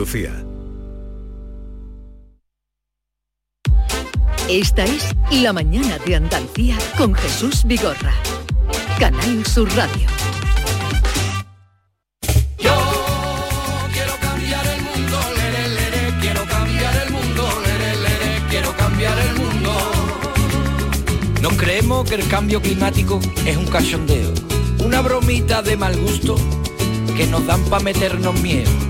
Lucía. Esta es La Mañana de Andalucía con Jesús Vigorra. Canal Sur Radio. Yo quiero cambiar el mundo, lere, lere, quiero cambiar el mundo, lere, lere, quiero cambiar el mundo. Nos creemos que el cambio climático es un cachondeo, una bromita de mal gusto que nos dan para meternos miedo.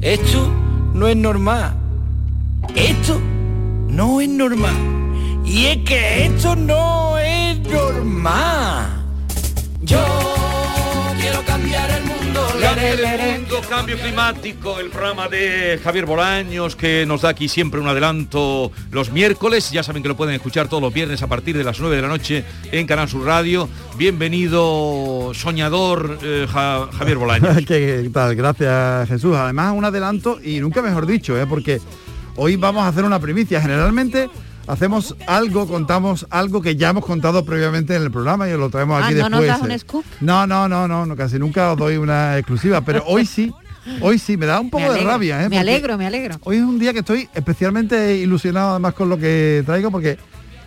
esto no es normal. Esto no es normal. Y es que esto no es normal. Yo mundo. Cambio Climático, el programa de Javier Bolaños que nos da aquí siempre un adelanto los miércoles. Ya saben que lo pueden escuchar todos los viernes a partir de las 9 de la noche en Canal Sur Radio. Bienvenido, soñador eh, Ja- Javier Bolaños. ¿Qué tal? Gracias Jesús. Además un adelanto y nunca mejor dicho, ¿eh? porque hoy vamos a hacer una primicia. Generalmente hacemos algo, contamos algo que ya hemos contado previamente en el programa y lo traemos Ah, aquí ¿no nos después. das un ¿eh? scoop? No, no, no, no, casi nunca os doy una exclusiva, pero hoy sí, hoy sí, me da un poco de rabia. ¿eh? Me alegro, me alegro. Hoy es un día que estoy especialmente ilusionado además con lo que traigo porque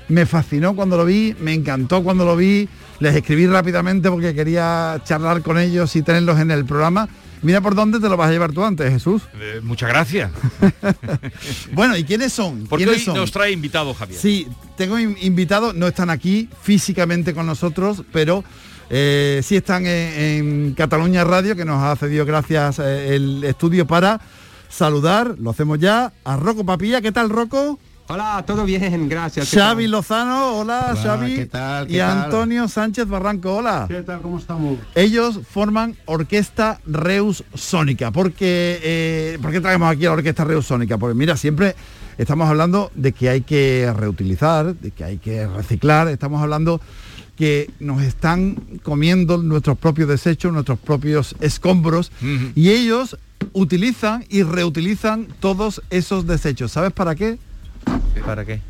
me fascinó cuando lo vi, me encantó cuando lo vi, les escribí rápidamente porque quería charlar con ellos y tenerlos en el programa. Mira por dónde te lo vas a llevar tú antes, Jesús. Eh, muchas gracias. Bueno, ¿y quiénes son? Porque ¿Quiénes hoy son? nos trae invitado Javier. Sí, tengo in- invitados, no están aquí físicamente con nosotros, pero eh, sí están en, en Cataluña Radio, que nos ha cedido gracias eh, el estudio para saludar, lo hacemos ya, a Rocco Papilla. ¿Qué tal, Rocco? Hola, todo bien, gracias. ¿qué Xavi tal? Lozano, hola, Hola, Xavi. ¿qué tal, qué y tal? Antonio Sánchez Barranco, hola. ¿Qué tal? ¿Cómo estamos? Ellos forman Orquesta Reus Sónica. Porque, eh, ¿Por qué traemos aquí a la Orquesta Reus Sónica? Porque mira, siempre estamos hablando de que hay que reutilizar, de que hay que reciclar, estamos hablando que nos están comiendo nuestros propios desechos, nuestros propios escombros, y ellos utilizan y reutilizan todos esos desechos. ¿Sabes para qué? ¿Para qué?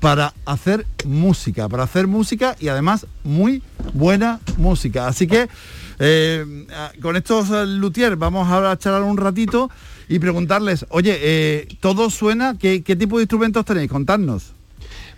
para hacer música, para hacer música y además muy buena música. Así que eh, con estos eh, luthier vamos a charlar un ratito y preguntarles, oye, eh, ¿todo suena? ¿Qué, ¿Qué tipo de instrumentos tenéis? Contadnos.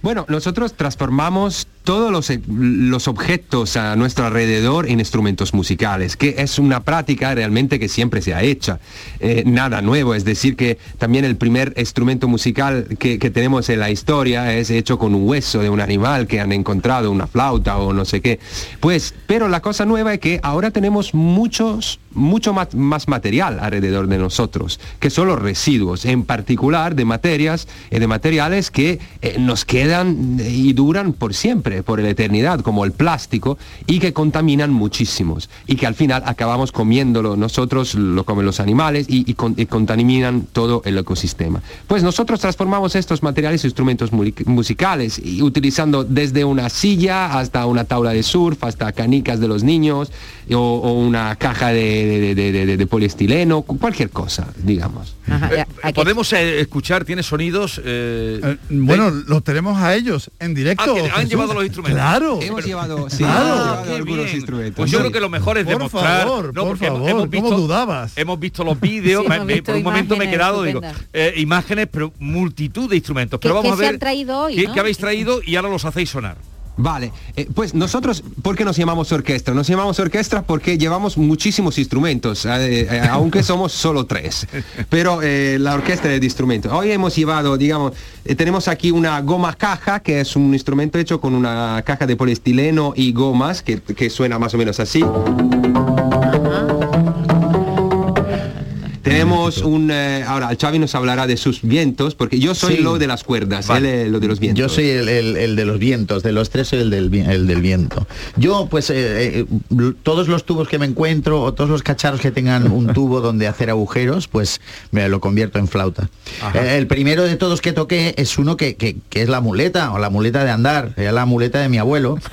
Bueno, nosotros transformamos todos los, eh, los objetos a nuestro alrededor en instrumentos musicales, que es una práctica realmente que siempre se ha hecho. Eh, nada nuevo, es decir, que también el primer instrumento musical que, tenemos en la historia es hecho con un hueso de un animal que han encontrado, una flauta o no sé qué. Pues, pero la cosa nueva es que ahora tenemos muchos, mucho más, material alrededor de nosotros, que son los residuos, en particular de materias y de materiales que eh, nos quedan y duran por siempre, por la eternidad, como el plástico, y que contaminan muchísimos, y que al final acabamos comiéndolo nosotros, lo comen los animales, y, y con- y contaminan todo el ecosistema. Pues nosotros transformamos estos materiales en instrumentos musicales, y utilizando desde una silla hasta una tabla de surf, hasta canicas de los niños, o, o una caja de, de- de- de- de- de poliestileno, cualquier cosa, digamos. Eh, Podemos eh, escuchar, tiene sonidos. eh, Bueno, los tenemos a ellos en directo. Ah, que han llevado los instrumentos. Claro. Hemos llevado, sí, Claro. hemos llevado Qué algunos bien. instrumentos. Pues yo Sí. creo que lo mejor es Por demostrar. favor, por porque hemos- favor, hemos ¿cómo visto, dudabas? Hemos visto los vídeos, Sí, me- me- por un momento me he quedado, digo, eh, imágenes, pero multitud de instrumentos. Pero ¿Qué- vamos qué a se ver han traído hoy, qué, no? qué habéis traído y ahora los hacéis sonar. Vale, eh, pues nosotros, ¿por qué nos llamamos orquesta? Nos llamamos orquesta porque llevamos muchísimos instrumentos, eh, eh, aunque somos solo tres, pero eh, la orquesta es de instrumentos. Hoy hemos llevado, digamos, eh, tenemos aquí una goma caja, que es un instrumento hecho con una caja de poliestileno y gomas, que, que suena más o menos así. Tenemos un... eh, ahora, Xavi nos hablará de sus vientos, porque yo soy Sí. lo de las cuerdas, él es lo de los vientos. Yo soy el, el- el de los vientos, de los tres soy el del, el del viento. Yo, pues, eh, eh, todos los tubos que me encuentro o todos los cacharros que tengan un tubo donde hacer agujeros, pues me lo convierto en flauta. Eh, el primero de todos que toqué es uno que, que- que es la muleta, o la muleta de andar, era la muleta de mi abuelo.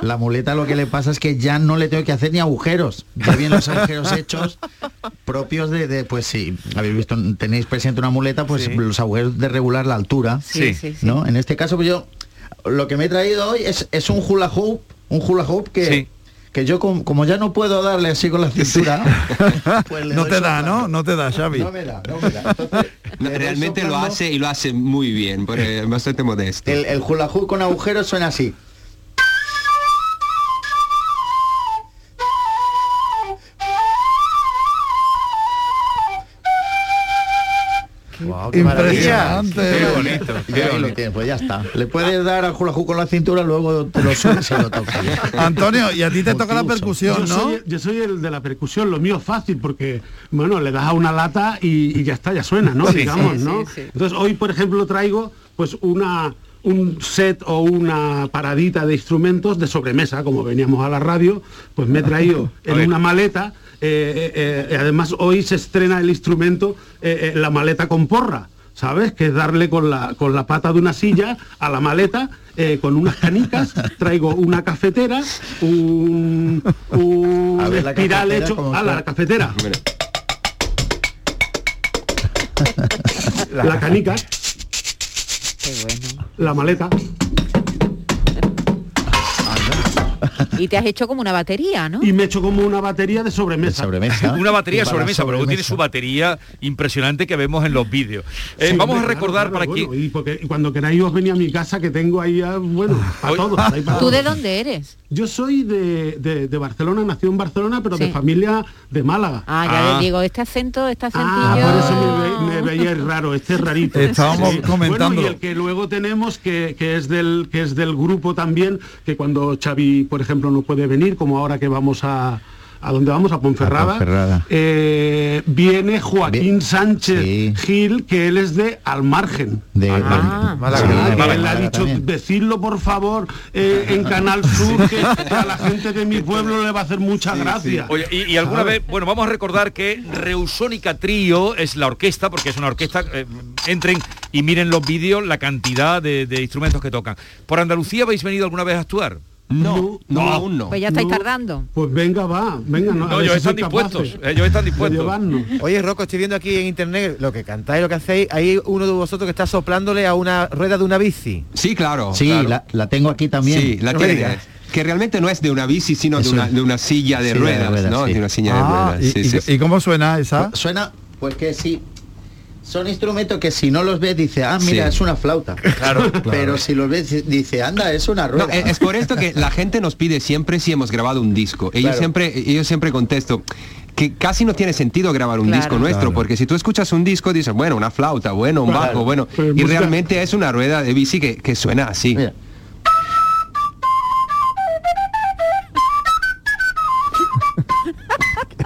La muleta lo que le pasa es que ya no le tengo que hacer ni agujeros. Ya vienen los agujeros hechos propios de, de, pues sí, habéis visto, tenéis presente una muleta, pues Sí. los agujeros de regular la altura. Sí. Sí, sí, sí. ¿no? En este caso, pues yo lo que me he traído hoy es, es un hula hoop, un hula hoop que, Sí. que yo com- como ya no puedo darle así con la cintura, pues le No te da, soplando. ¿no? No te da, Xavi. No me da, no me da. Entonces, No, realmente lo hace y lo hace muy bien, porque es bastante modesto. El, el hula hoop con agujeros suena así. Qué maravilla. Impresionante. Qué bonito. Qué ahí lo bonito. tienes, pues ya está. Le puedes dar al hula con la cintura, luego te lo subes y lo tocas. Antonio, y a ti te toca la percusión, Yo, ¿no? soy, yo soy el de la percusión, lo mío es fácil porque, bueno, le das a una lata y, y ya está, ya suena, ¿no? Sí, Digamos, sí, ¿no? sí, sí. Entonces hoy, por ejemplo, traigo pues una un set o una paradita de instrumentos de sobremesa, como veníamos a la radio, pues me he traído A en una maleta. Eh, eh, eh, además hoy se estrena el instrumento, eh, eh, la maleta con porra. ¿Sabes? Que es darle con la, con la pata de una silla a la maleta, eh, con unas canicas, traigo una cafetera, un, un A ver, la espiral cafetera, hecho ¿cómo a la cafetera, la canica, Qué bueno. la maleta. Y te has hecho como una batería, ¿no? Y me echo como una batería de sobremesa. sobremesa. Una batería de Para sobremesa, pero luego tiene sobremesa. su batería impresionante que vemos en los vídeos. Eh, Sí, vamos a recordar claro, para bueno, que... Y, porque, cuando queráis os venía a mi casa que tengo ahí, ah, bueno, para Oye, todos. ahí para ¿Tú de dónde eres? Yo soy de, de- de Barcelona, nació en Barcelona, pero de familia de Málaga. Ah, ya Ah. digo, este acento, este acentillo. Ah, por eso me, ve- me veíais raro, este es rarito. Estábamos comentándolo. Bueno, y el que luego tenemos, que, que es del, que es del grupo también, que cuando Xavi, por ejemplo, no puede venir, como ahora que vamos a a donde vamos a Ponferrada, A Ponferrada. eh, viene Joaquín Bien. Sánchez Sí. Gil, que él es de Al Margen. De, Ah. Málaga. Sí, de que Málaga él ha dicho, también. decidlo por favor eh, en Canal Sur, que a la gente de mi pueblo le va a hacer mucha gracia. Oye, y, y alguna ¿Sabes? vez, bueno, vamos a recordar que Reusónica Trío es la orquesta, porque es una orquesta, eh, entren y miren los vídeos, la cantidad de, de instrumentos que tocan. ¿Por Andalucía habéis venido alguna vez a actuar? No, no, aún no. Pues ya estáis No. tardando. Pues venga, va, venga, no, No, ellos si están dispuestos, ellos están dispuestos. llevarnos. Oye, Rocco, estoy viendo aquí en internet lo que cantáis, lo que hacéis. Hay uno de vosotros que está soplándole a una rueda de una bici. Sí, claro. Sí, claro. la, la tengo aquí también. Sí, la No me tiene. digas. Que realmente no es de una bici, sino de una, un- de una silla de Sí, de ruedas, ¿no? sí. De una silla de Ah, ruedas. y, sí, y- sí, sí. y cómo suena esa? Suena, pues que sí. Son instrumentos que si no los ves dice, ah, mira, Sí. es una flauta. Claro, Pero si los ves dice, anda, es una rueda. No, es por esto que la gente nos pide siempre si hemos grabado un disco. Ellos Claro. siempre, yo siempre contesto que casi no tiene sentido grabar un Claro. disco nuestro, Claro. porque si tú escuchas un disco dices, bueno, una flauta, bueno, un Claro. bajo, bueno, y realmente es una rueda de bici que, que suena así. Mira.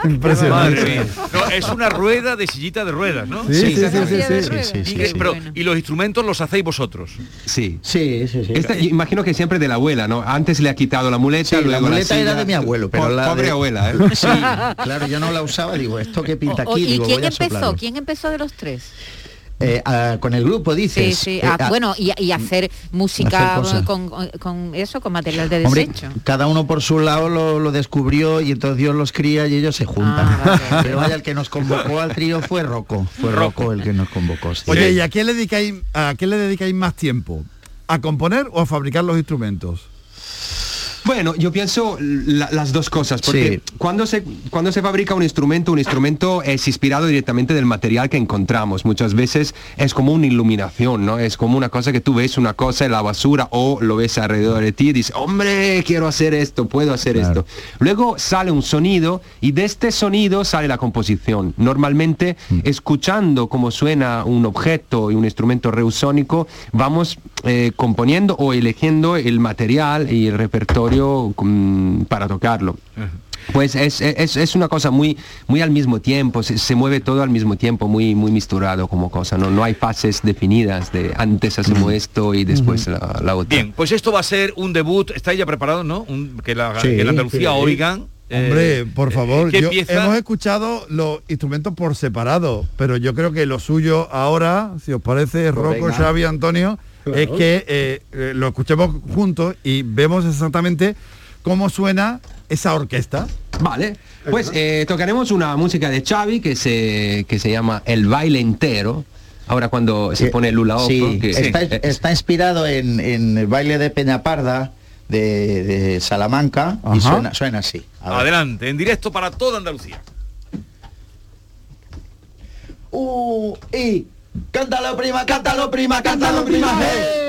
Impresionante. No, es una rueda de sillita de ruedas, ¿no? Sí, sí, sí, sí, Silla de sí. ruedas. sí, sí, Y, que- sí. pero- Bueno. y los instrumentos los hacéis vosotros. Sí. Sí, sí, sí. Esta- imagino que siempre de la abuela, ¿no? Antes le ha quitado la muleta, Sí, la luego muleta era silla. de mi abuelo, pero Po- la Pobre de- abuela, ¿eh? Sí, claro, yo no la usaba, digo, esto que pinta O- aquí, ¿Y digo, quién empezó? ¿Quién empezó de los tres? Eh, ah, con el grupo Sí, dices. sí. Eh, ah, ah, bueno, y, y hacer música Hacer con, con eso, con material de Hombre, desecho. cada uno por su lado lo, lo descubrió y entonces Dios los cría y ellos se juntan. Ah, vale. Pero vaya, el que nos convocó al trío fue Rocco. Fue Rocco. El que nos convocó. sí. Oye, ¿y a qué le dedicáis, a qué le dedicáis más tiempo? ¿A componer o a fabricar los instrumentos? Bueno, yo pienso la- las dos cosas, porque Sí. cuando, se, cuando se fabrica un instrumento, un instrumento es inspirado directamente del material que encontramos. Muchas veces es como una iluminación, ¿no? Es como una cosa que tú ves una cosa en la basura o lo ves alrededor de ti y dices, hombre, quiero hacer esto, puedo hacer Claro. esto. Luego sale un sonido y de este sonido sale la composición. Normalmente, Mm. escuchando cómo suena un objeto y un instrumento reusónico, vamos eh, componiendo o eligiendo el material y el repertorio mm, para tocarlo. Pues es, es, es una cosa muy, muy al mismo tiempo, se, se mueve todo al mismo tiempo, muy, muy misturado como cosa, ¿no? No hay fases definidas de antes hacemos esto y después la, la otra. Bien, pues esto va a ser un debut, ¿estáis ya preparados, no? Un- que, la, Sí, que la Andalucía sí. oigan. eh, Hombre, por favor, ¿qué yo- hemos escuchado los instrumentos por separado, pero yo creo que lo suyo ahora, si os parece, Pues Rocco. Xavi, Antonio, Claro. es que eh, eh, lo escuchemos juntos y vemos exactamente cómo suena esa orquesta. Vale, pues eh, tocaremos una música de Xavi que se, que se llama El baile entero. Ahora cuando se pone Lula Oco, Sí, que está, está inspirado en, en el baile de Peñaparda de, de Salamanca y Ajá. suena, suena así. Adelante, en directo para toda Andalucía. Uh, y cántalo prima, cántalo prima, cántalo prima. hey.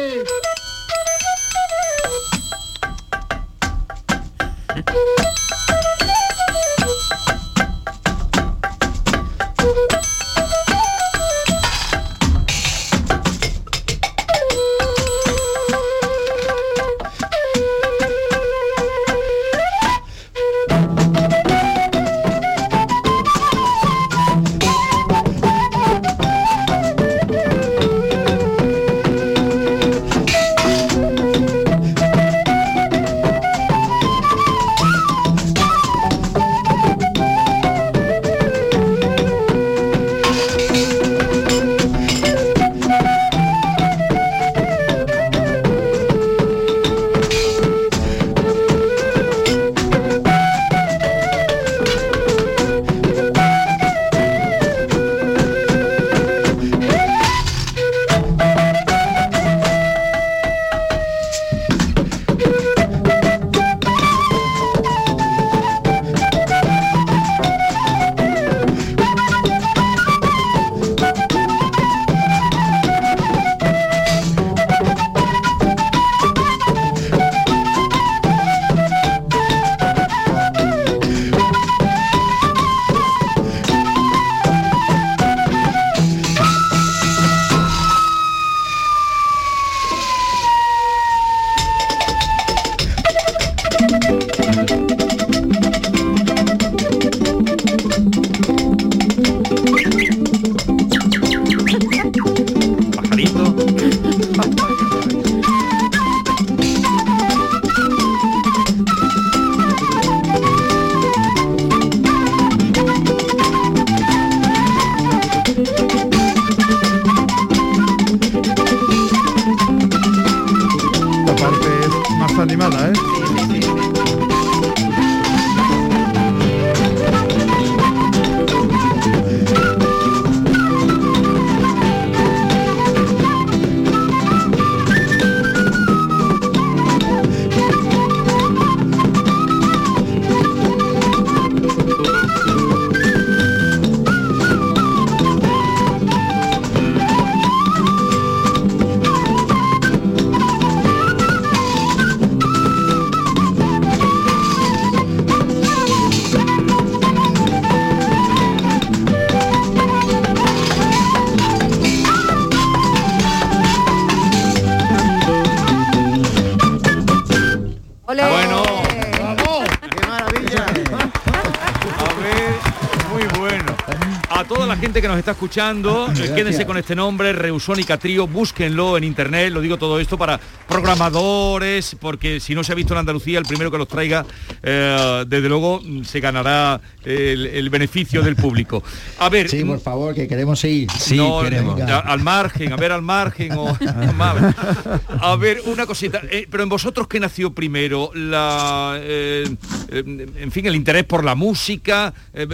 Escuchando, eh, quédense con este nombre, Reusónica Trío, búsquenlo en internet, lo digo todo esto para programadores, porque si no se ha visto en Andalucía, el primero que los traiga, eh, desde luego se ganará el, el beneficio del público. A ver, Sí, por favor, que queremos ir. Sí, no, queremos. a- al margen, a ver al margen o a ver una cosita, eh, pero en vosotros qué nació primero, la eh, eh, en fin el interés por la música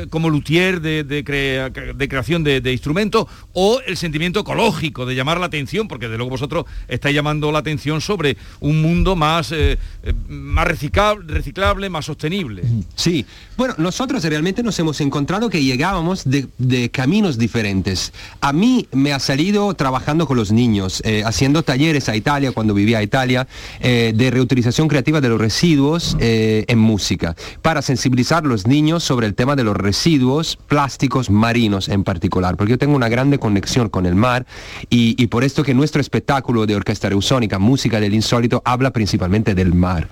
como luthier de, de crea- de creación de, de instrumentos o el sentimiento ecológico de llamar la atención, porque de luego vosotros estáis llamando la atención sobre un mundo más más reciclable, reciclable, más sostenible. Sí, bueno, nosotros realmente nos hemos encontrado que llegábamos de, caminos diferentes. A mí me ha salido trabajando con los niños, eh, haciendo talleres a Italia, cuando vivía a Italia, eh, de reutilización creativa de los residuos eh, en música, para sensibilizar a los niños sobre el tema de los residuos plásticos marinos en particular, porque yo tengo una grande conexión con el mar y, y por esto que nuestro espectáculo de orquesta reusónica, música del insólito, habla principalmente del mar.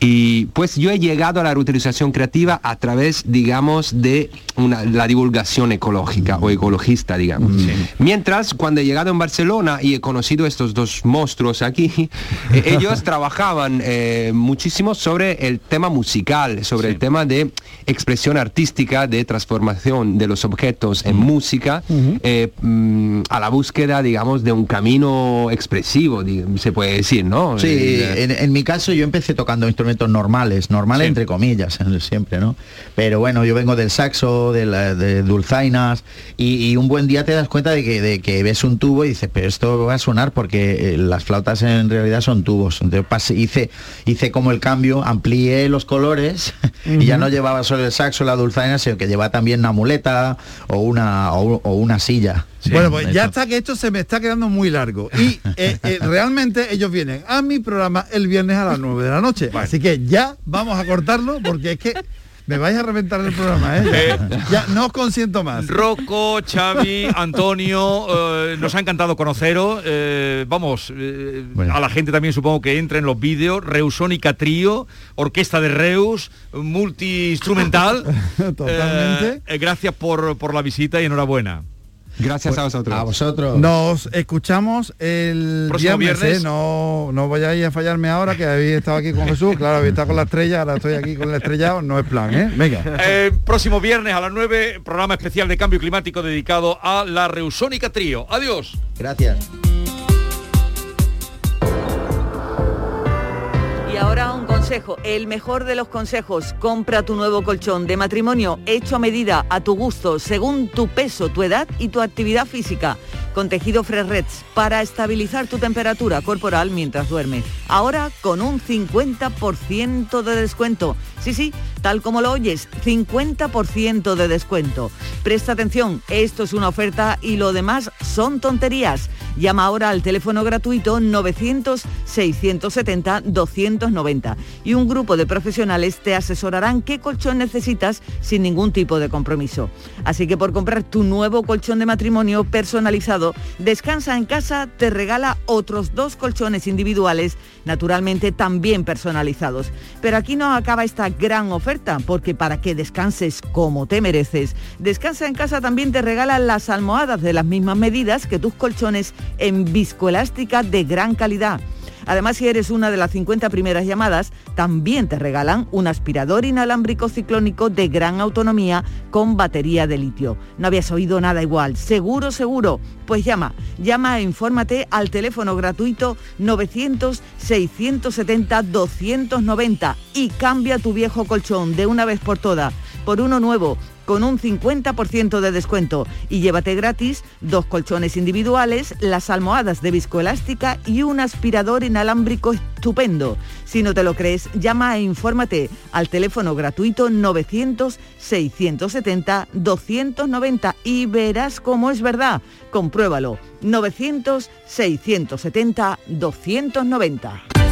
Y pues yo he llegado a la reutilización creativa a través, digamos, de una- la divulgación ecológica o ecologista, digamos. Mientras, cuando he llegado en Barcelona y he conocido estos dos monstruos aquí, eh, ellos trabajaban eh, muchísimo sobre el tema musical, sobre el tema de expresión artística, de transformación de los objetos en música, eh, mm, a la búsqueda, digamos, de un camino expresivo, se puede decir, ¿no? Sí, Eh, en, en mi caso yo empecé tocando instrumentos normales, normales Sí. entre comillas, siempre, ¿no? Pero bueno, yo vengo del saxo, de, la- de dulzainas, y, y un buen día te das cuenta de que, de que ves un tubo y dices, pero esto va a sonar porque eh, las flautas en realidad son tubos. Entonces pasé- hice, hice como el cambio, amplié los colores y ya no llevaba solo el saxo, la dulzaina, sino que llevaba también una muleta o una, o, o una silla. Bueno, pues ya está que esto se me está quedando muy largo. Y eh, eh, realmente ellos vienen a mi programa el viernes a las 9 de la noche. Así que ya vamos a cortarlo porque es que me vais a reventar el programa, ¿eh? Ya, ya no os consiento más. Rocco, Xavi, Antonio, eh, nos ha encantado conoceros. eh, vamos, eh, a la gente también supongo que entra en los vídeos. Reusónica Trío, Orquesta de Reus, multi-instrumental. Totalmente. Gracias por, por la visita y enhorabuena. Gracias a vosotros. A vosotros. Nos escuchamos el Próximo viernes, viernes. ¿eh? No, no vayáis a fallarme ahora, que habéis estado aquí con Jesús, claro, habéis estado con la estrella, ahora estoy aquí con el estrellado, no es plan, ¿eh? Venga. Eh, próximo viernes a las 9, programa especial de cambio climático dedicado a la Reusónica Trío. Adiós. Gracias. Y ahora un consejo, el mejor de los consejos, compra tu nuevo colchón de matrimonio hecho a medida, a tu gusto, según tu peso, tu edad y tu actividad física, con tejido Fresh para estabilizar tu temperatura corporal mientras duermes. Ahora con un 50% de descuento. Sí, sí, tal como lo oyes, 50% de descuento. Presta atención, esto es una oferta y lo demás son tonterías. Llama ahora al teléfono gratuito 900-670-290 y un grupo de profesionales te asesorarán qué colchón necesitas sin ningún tipo de compromiso. Así que por comprar tu nuevo colchón de matrimonio personalizado, Descansa en casa te regala otros dos colchones individuales, naturalmente también personalizados. Pero aquí no acaba esta gran oferta, porque para que descanses como te mereces, Descansa en casa también te regala las almohadas de las mismas medidas que tus colchones en viscoelástica de gran calidad. Además, si eres una de las 50 primeras llamadas, también te regalan un aspirador inalámbrico ciclónico de gran autonomía con batería de litio. No habías oído nada igual, seguro, seguro. Pues llama, llama e infórmate al teléfono gratuito 900-670-290 y cambia tu viejo colchón de una vez por todas por uno nuevo con un 50% de descuento y llévate gratis dos colchones individuales, las almohadas de viscoelástica y un aspirador inalámbrico estupendo. Si no te lo crees, llama e infórmate al teléfono gratuito 900-670-290 y verás cómo es verdad. Compruébalo. 900-670-290.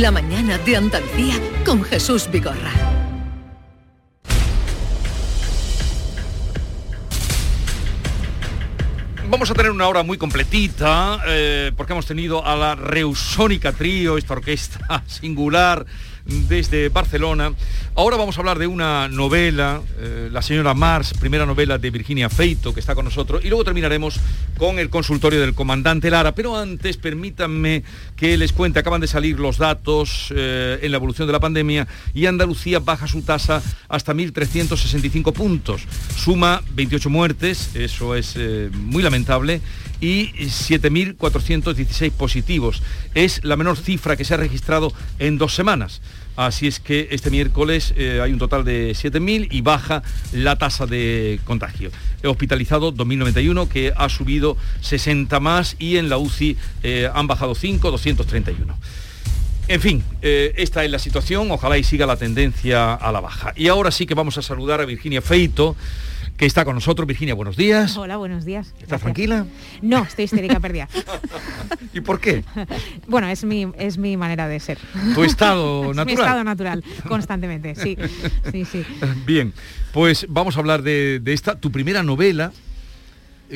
La mañana de Andalucía con Jesús Vigorra. Vamos a tener una hora muy completita eh, porque hemos tenido a la Reusónica Trío, esta orquesta singular desde Barcelona. Ahora vamos a hablar de una novela, eh, La señora Mars, primera novela de Virginia Feito, que está con nosotros, y luego terminaremos con el consultorio del comandante Lara. Pero antes, permítanme que les cuente, acaban de salir los datos eh, en la evolución de la pandemia y Andalucía baja su tasa hasta 1.365 puntos. Suma 28 muertes, eso es eh, muy lamentable, y 7.416 positivos. Es la menor cifra que se ha registrado en dos semanas. Así es que este miércoles eh, hay un total de 7.000 y baja la tasa de contagio. Hospitalizado 2.091, que ha subido 60 más y en la UCI eh, han bajado 5, 231. En fin, eh, esta es la situación, ojalá y siga la tendencia a la baja. Y ahora sí que vamos a saludar a Virginia Feito, que está con nosotros. Virginia, buenos días. Hola, buenos días. ¿Estás Gracias. tranquila? No, estoy histérica perdida. ¿Y por qué? bueno, es mi, es mi manera de ser. Tu estado Es natural. mi estado natural, constantemente, sí. Sí, sí. Bien, pues vamos a hablar de, de esta, tu primera novela,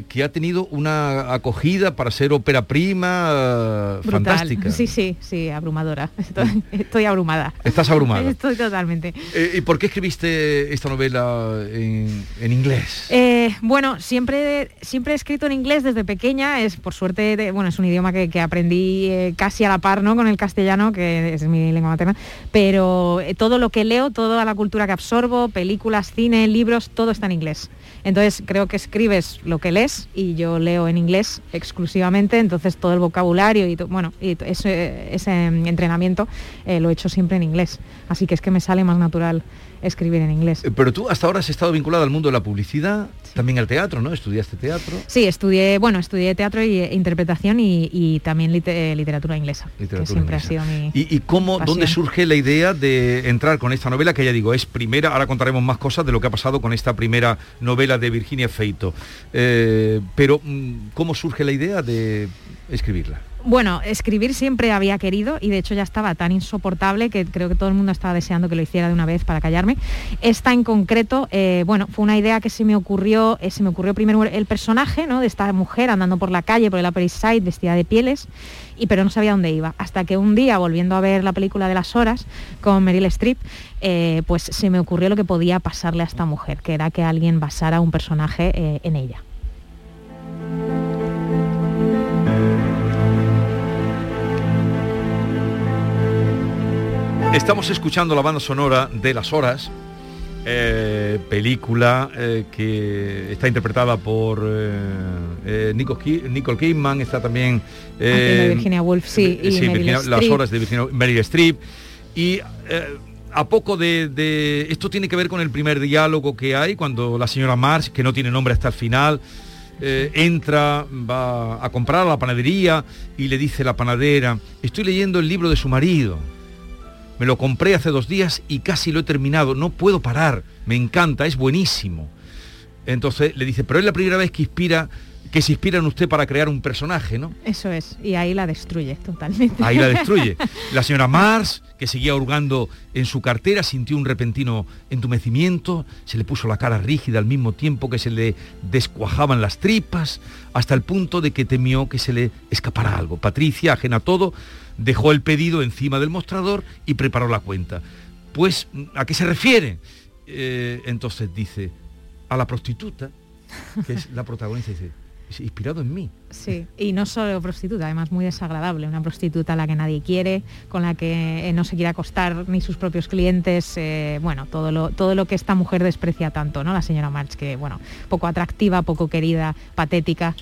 que ha tenido una acogida para ser ópera prima eh, Brutal. fantástica. Sí, sí, sí, abrumadora. Estoy, estoy abrumada. Estás abrumada. Estoy totalmente. Eh, ¿Y por qué escribiste esta novela en, en inglés? Eh, bueno, siempre, siempre he escrito en inglés desde pequeña, es por suerte, de- bueno, es un idioma que, que aprendí eh, casi a la par ¿no? con el castellano, que es mi lengua materna, pero todo lo que leo, toda la cultura que absorbo, películas, cine, libros, todo está en inglés. Entonces creo que escribes lo que lees y yo leo en inglés exclusivamente, entonces todo el vocabulario y bueno, y ese entrenamiento eh, lo he hecho siempre en inglés. Así que es que me sale más natural escribir en inglés. Eh, Pero tú hasta ahora has estado vinculada al mundo de la publicidad, también al teatro, ¿no? Estudiaste teatro. Sí, estudié, bueno, estudié teatro y e interpretación y, y también eh, literatura inglesa, Literatura que siempre inglesa. ha sido mi ¿Y, y cómo, pasión. dónde surge la idea de entrar con esta novela que ya digo, es primera, ahora contaremos más cosas de lo que ha pasado con esta primera novela de Virginia Feito. Eh, pero, mm, ¿cómo surge la idea de escribirla? Bueno, escribir siempre había querido y de hecho ya estaba tan insoportable que creo que todo el mundo estaba deseando que lo hiciera de una vez para callarme. Esta en concreto, eh, bueno, fue una idea que se me ocurrió, eh, se me ocurrió primero el personaje, ¿no? De esta mujer andando por la calle, por el Upper Side, vestida de pieles, y pero no sabía dónde iba. Hasta que un día, volviendo a ver la película de las horas con Meryl Streep, eh, pues se me ocurrió lo que podía pasarle a esta mujer, que era que alguien basara un personaje en ella. Estamos escuchando la banda sonora de Las Horas, eh, película eh, que está interpretada por eh, eh, Nicole Kidman, está también... De Virginia Woolf, sí, y Meryl Virginia- Las. Horas de Virginia, Meryl Streep. Y a poco de, de- Esto tiene que ver con el primer diálogo que hay cuando la señora Marsh, que no tiene nombre hasta el final, eh, entra, va a comprar a la panadería y le dice la panadera, estoy leyendo el libro de su marido. Me lo compré hace dos días y casi lo he terminado. No puedo parar. Me encanta, es buenísimo. Entonces le dice, pero es la primera vez que inspira, que se inspira en usted para crear un personaje, ¿no? Eso es, y ahí la destruye totalmente. Ahí la destruye. La señora Mars, que seguía hurgando en su cartera, sintió un repentino entumecimiento, se le puso la cara rígida al mismo tiempo que se le descuajaban las tripas, hasta el punto de que temió que se le escapara algo. Patricia, ajena a todo, dejó el pedido encima del mostrador y preparó la cuenta. Pues, ¿a qué se refiere? Eh, entonces dice, a la prostituta, que es la protagonista, dice, "Es inspirado en mí. Sí, y no solo prostituta, además muy desagradable, una prostituta a la que nadie quiere, con la que eh, no se quiere acostar ni sus propios clientes, eh, bueno, todo lo, todo lo que esta mujer desprecia tanto, ¿no? La señora March, que bueno, poco atractiva, poco querida, patética.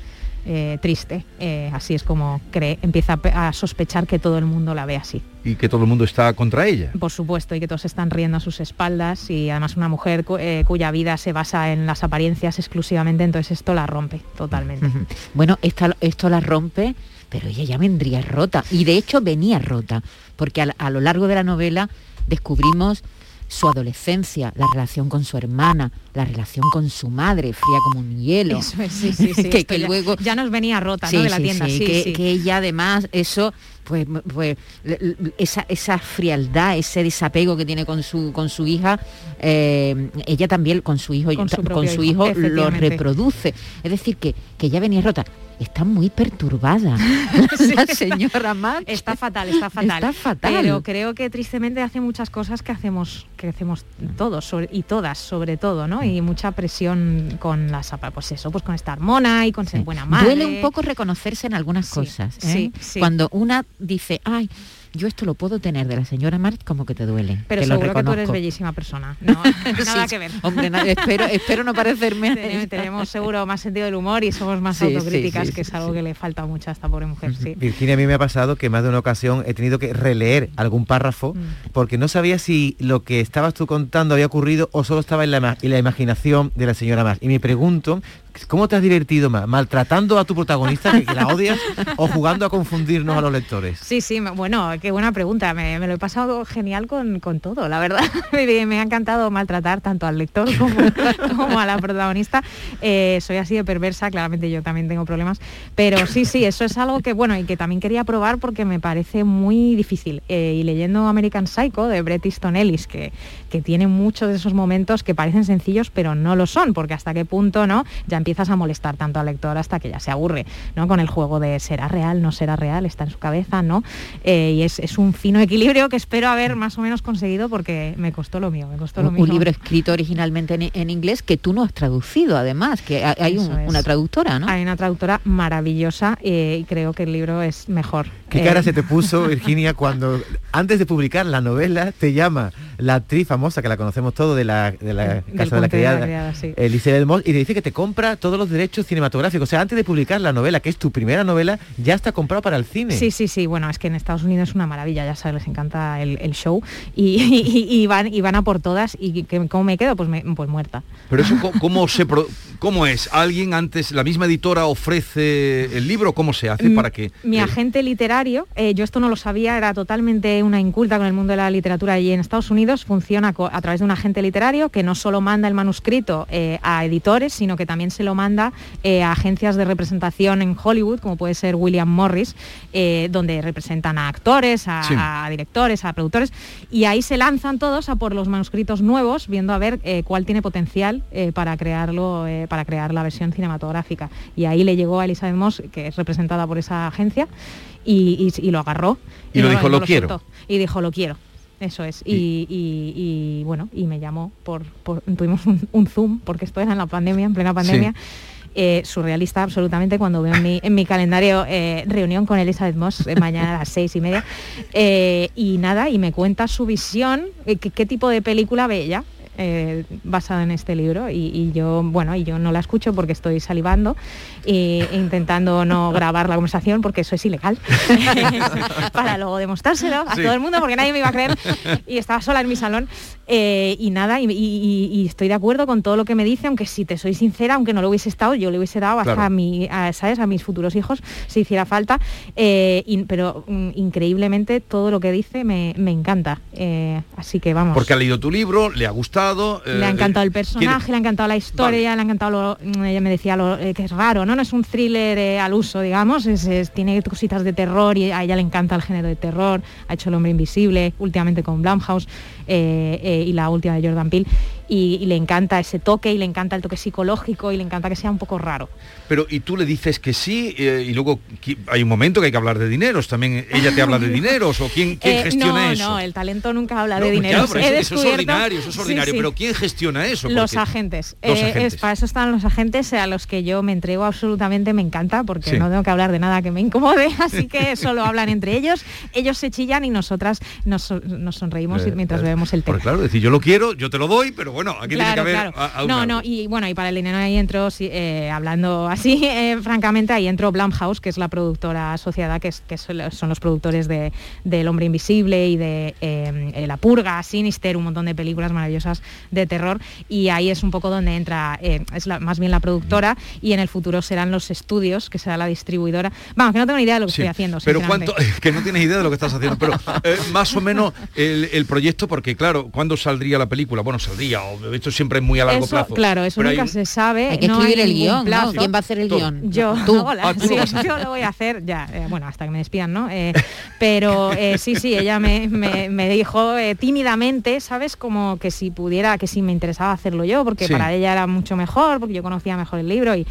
Eh, triste. Eh, así es como cree, empieza a pe- a sospechar que todo el mundo la ve así. Y que todo el mundo está contra ella. Por supuesto, y que todos están riendo a sus espaldas y además una mujer cu- eh, cuya vida se basa en las apariencias exclusivamente, entonces esto la rompe totalmente. Bueno, esta- esto la rompe, pero ella ya vendría rota. Y de hecho venía rota, porque a, a lo largo de la novela descubrimos su adolescencia, la relación con su hermana, la relación con su madre, fría como un hielo. Eso es, sí, sí, sí, que, ya- luego ya nos venía rota, ¿no? De la tienda, que, que ella además eso pues, pues esa, esa frialdad ese desapego que tiene con su con su hija eh, ella también con su hijo Con su con propio su hijo, lo reproduce es decir que que ya venía rota está muy perturbada la señora Matt Está fatal, está fatal. Está fatal. Pero creo que tristemente hace muchas cosas que hacemos, que hacemos todos sobre- y todas, sobre todo, ¿no? Y mucha presión con las apa- pues eso, pues con estar mona y con ser buena madre. Duele un poco reconocerse en algunas cosas. ¿eh? sí. Cuando una dice, ay, yo esto lo puedo tener de la señora March, como que te duele. Pero que lo seguro que tú eres bellísima persona. No, nada Sí, que ver. Hombre, espero, espero no parecerme Tenemos, seguro más sentido del humor y somos más Sí, autocríticas, sí, que es algo que le falta mucho a esta pobre mujer, sí. Virginia, a mí me ha pasado que más de una ocasión he tenido que releer algún párrafo Mm. porque no sabía si lo que estabas tú contando había ocurrido o solo estaba en la, en la imaginación de la señora más. Y me pregunto, ¿cómo te has divertido? ¿Maltratando a tu protagonista, que, la odias, o jugando a confundirnos a los lectores? Sí, sí, bueno, qué buena pregunta. Me, lo he pasado genial con, con todo, la verdad. me, ha encantado maltratar tanto al lector como, como a la protagonista. Eh, soy así de perversa, claramente yo también tengo problemas. Pero sí, sí, eso es algo que, bueno, y que también quería probar porque me parece muy difícil. Eh, y leyendo American Psycho de Bret Easton Ellis, que, que tiene muchos de esos momentos que parecen sencillos, pero no lo son, porque hasta qué punto, ¿no? Ya empiezas a molestar tanto al lector hasta que ya se aburre, ¿no? Con el juego de será real, no será real, está en su cabeza, ¿no? Eh, y es, es un fino equilibrio que espero haber más o menos conseguido porque me costó lo mío, me costó lo un, mío. un libro escrito originalmente en, en inglés que tú no has traducido además, que hay- un- una traductora, ¿no? Hay una traductora maravillosa eh, y creo que el libro es mejor. ¿Qué Eh, cara se te puso, Virginia, cuando antes de publicar la novela te llama la actriz famosa, que la conocemos todos, de la, de la Del Casa de la Puente de la Criada, Criada, sí. Elizabeth Moss, y te dice que te compra todos los derechos cinematográficos. O sea, antes de publicar la novela, que es tu primera novela, ya está comprado para el cine. Sí, sí, sí. Bueno, es que en Estados Unidos es una maravilla, ya sabes, les encanta el, el show y, y- y van, y van a por todas y que, ¿cómo me quedo? Pues, me- pues muerta. Pero eso, ¿cómo, cómo se pro- cómo es? ¿Alguien antes, la misma editora ofrece el libro? ¿Cómo se hace Mm, para que...? Mi eh, agente literario, eh, yo esto no lo sabía, era totalmente una inculta con el mundo de la literatura y en Estados Unidos funciona a través de un agente literario que no solo manda el manuscrito eh, a editores, sino que también se lo manda eh, a agencias de representación en Hollywood, como puede ser William Morris, eh, donde representan a actores, a, Sí. a directores, a productores, y ahí se lanzan todos a por los manuscritos nuevos, viendo a ver eh, cuál tiene potencial para crearlo, para crear la versión cinematográfica. Y ahí le llegó a Elizabeth Moss, que es representada por esa agencia, y, y- y lo agarró. Y lo dijo, no "Lo quiero". soltó. Y dijo, lo quiero. Eso es. Y, y- y, bueno, y me llamó por, por- tuvimos un, un Zoom, porque esto era en la pandemia, en plena pandemia. Eh, surrealista absolutamente cuando veo en mi, en mi calendario eh, reunión con Elizabeth Moss eh, mañana a las seis y media y nada y me cuenta su visión qué tipo de película ve ella eh, basada en este libro y, y yo bueno y yo no la escucho porque estoy salivando e intentando no grabar la conversación porque eso es ilegal. Para luego demostrárselo a Sí. todo el mundo porque nadie me iba a creer y estaba sola en mi salón. Eh, y nada y, y- y- y estoy de acuerdo con todo lo que me dice aunque si te soy sincera aunque no lo hubiese estado yo le hubiese dado hasta a mi a, sabes a mis futuros hijos si hiciera falta. Eh, pero mm, increíblemente todo lo que dice me, me encanta. Eh, así que vamos. Porque ha leído tu libro, le ha gustado... le ha eh, encantado el quiere- personaje, le ha encantado la historia, le ha encantado lo, mm, ella me decía lo, eh, que es raro, ¿no? No es un thriller eh, al uso, digamos, es- es- tiene cositas de terror y a ella le encanta el género de terror, ha hecho El hombre invisible, últimamente con Blumhouse y la última de Jordan Peele. Y, y le encanta ese toque y le encanta el toque psicológico y le encanta que sea un poco raro. Pero y tú le dices que sí eh, y luego hay un momento que hay que hablar de dineros. También ella te habla de dineros o quién, quién Eh, gestiona no, eso. no, el talento nunca habla No, de pues dinero. claro, eso, eso es ordinario, eso es ordinario. sí. Pero ¿quién gestiona eso? Los Porque- agentes. Los Eh, agentes. es- para eso están los agentes a los que yo me entrego absolutamente, me encanta, porque Sí. no tengo que hablar de nada que me incomode, así que solo hablan entre ellos, ellos se chillan y nosotras nos, nos sonreímos mientras bebemos el té. Porque claro, decir, yo lo quiero, yo te lo doy, pero bueno, aquí Claro, tiene que haber claro. a- a un no, algo. no, y bueno, y para el dinero ahí entró, sí, eh, hablando así, eh, francamente, ahí entró Blumhouse, que es la productora asociada, que, es, que son los- productores de, del Hombre Invisible y de eh, La Purga, Sinister, un montón de películas maravillosas de terror, y ahí es un poco donde entra, es la- más bien la productora, y en el futuro serán los estudios, que será la distribuidora. Vamos, que no tengo ni idea de lo que Sí, estoy haciendo. pero cuánto que no tienes idea de lo que estás haciendo pero más o menos el, el proyecto porque claro ¿cuándo saldría la película? bueno saldría o esto siempre es muy a largo Eso, plazo Claro, eso Pero nunca un- se sabe. Hay que no escribir el guion, ¿no? plazo. ¿Quién va a hacer el Tú. guion? Yo, Tú. hola, Ah, tú lo sí, yo lo voy a hacer ya, eh, bueno, hasta que me despidan, ¿no? Eh, pero eh, sí, sí, ella me, me- me dijo eh, tímidamente, ¿sabes? Como que si pudiera, que si me interesaba hacerlo yo, porque Sí. para ella era mucho mejor, porque yo conocía mejor el libro y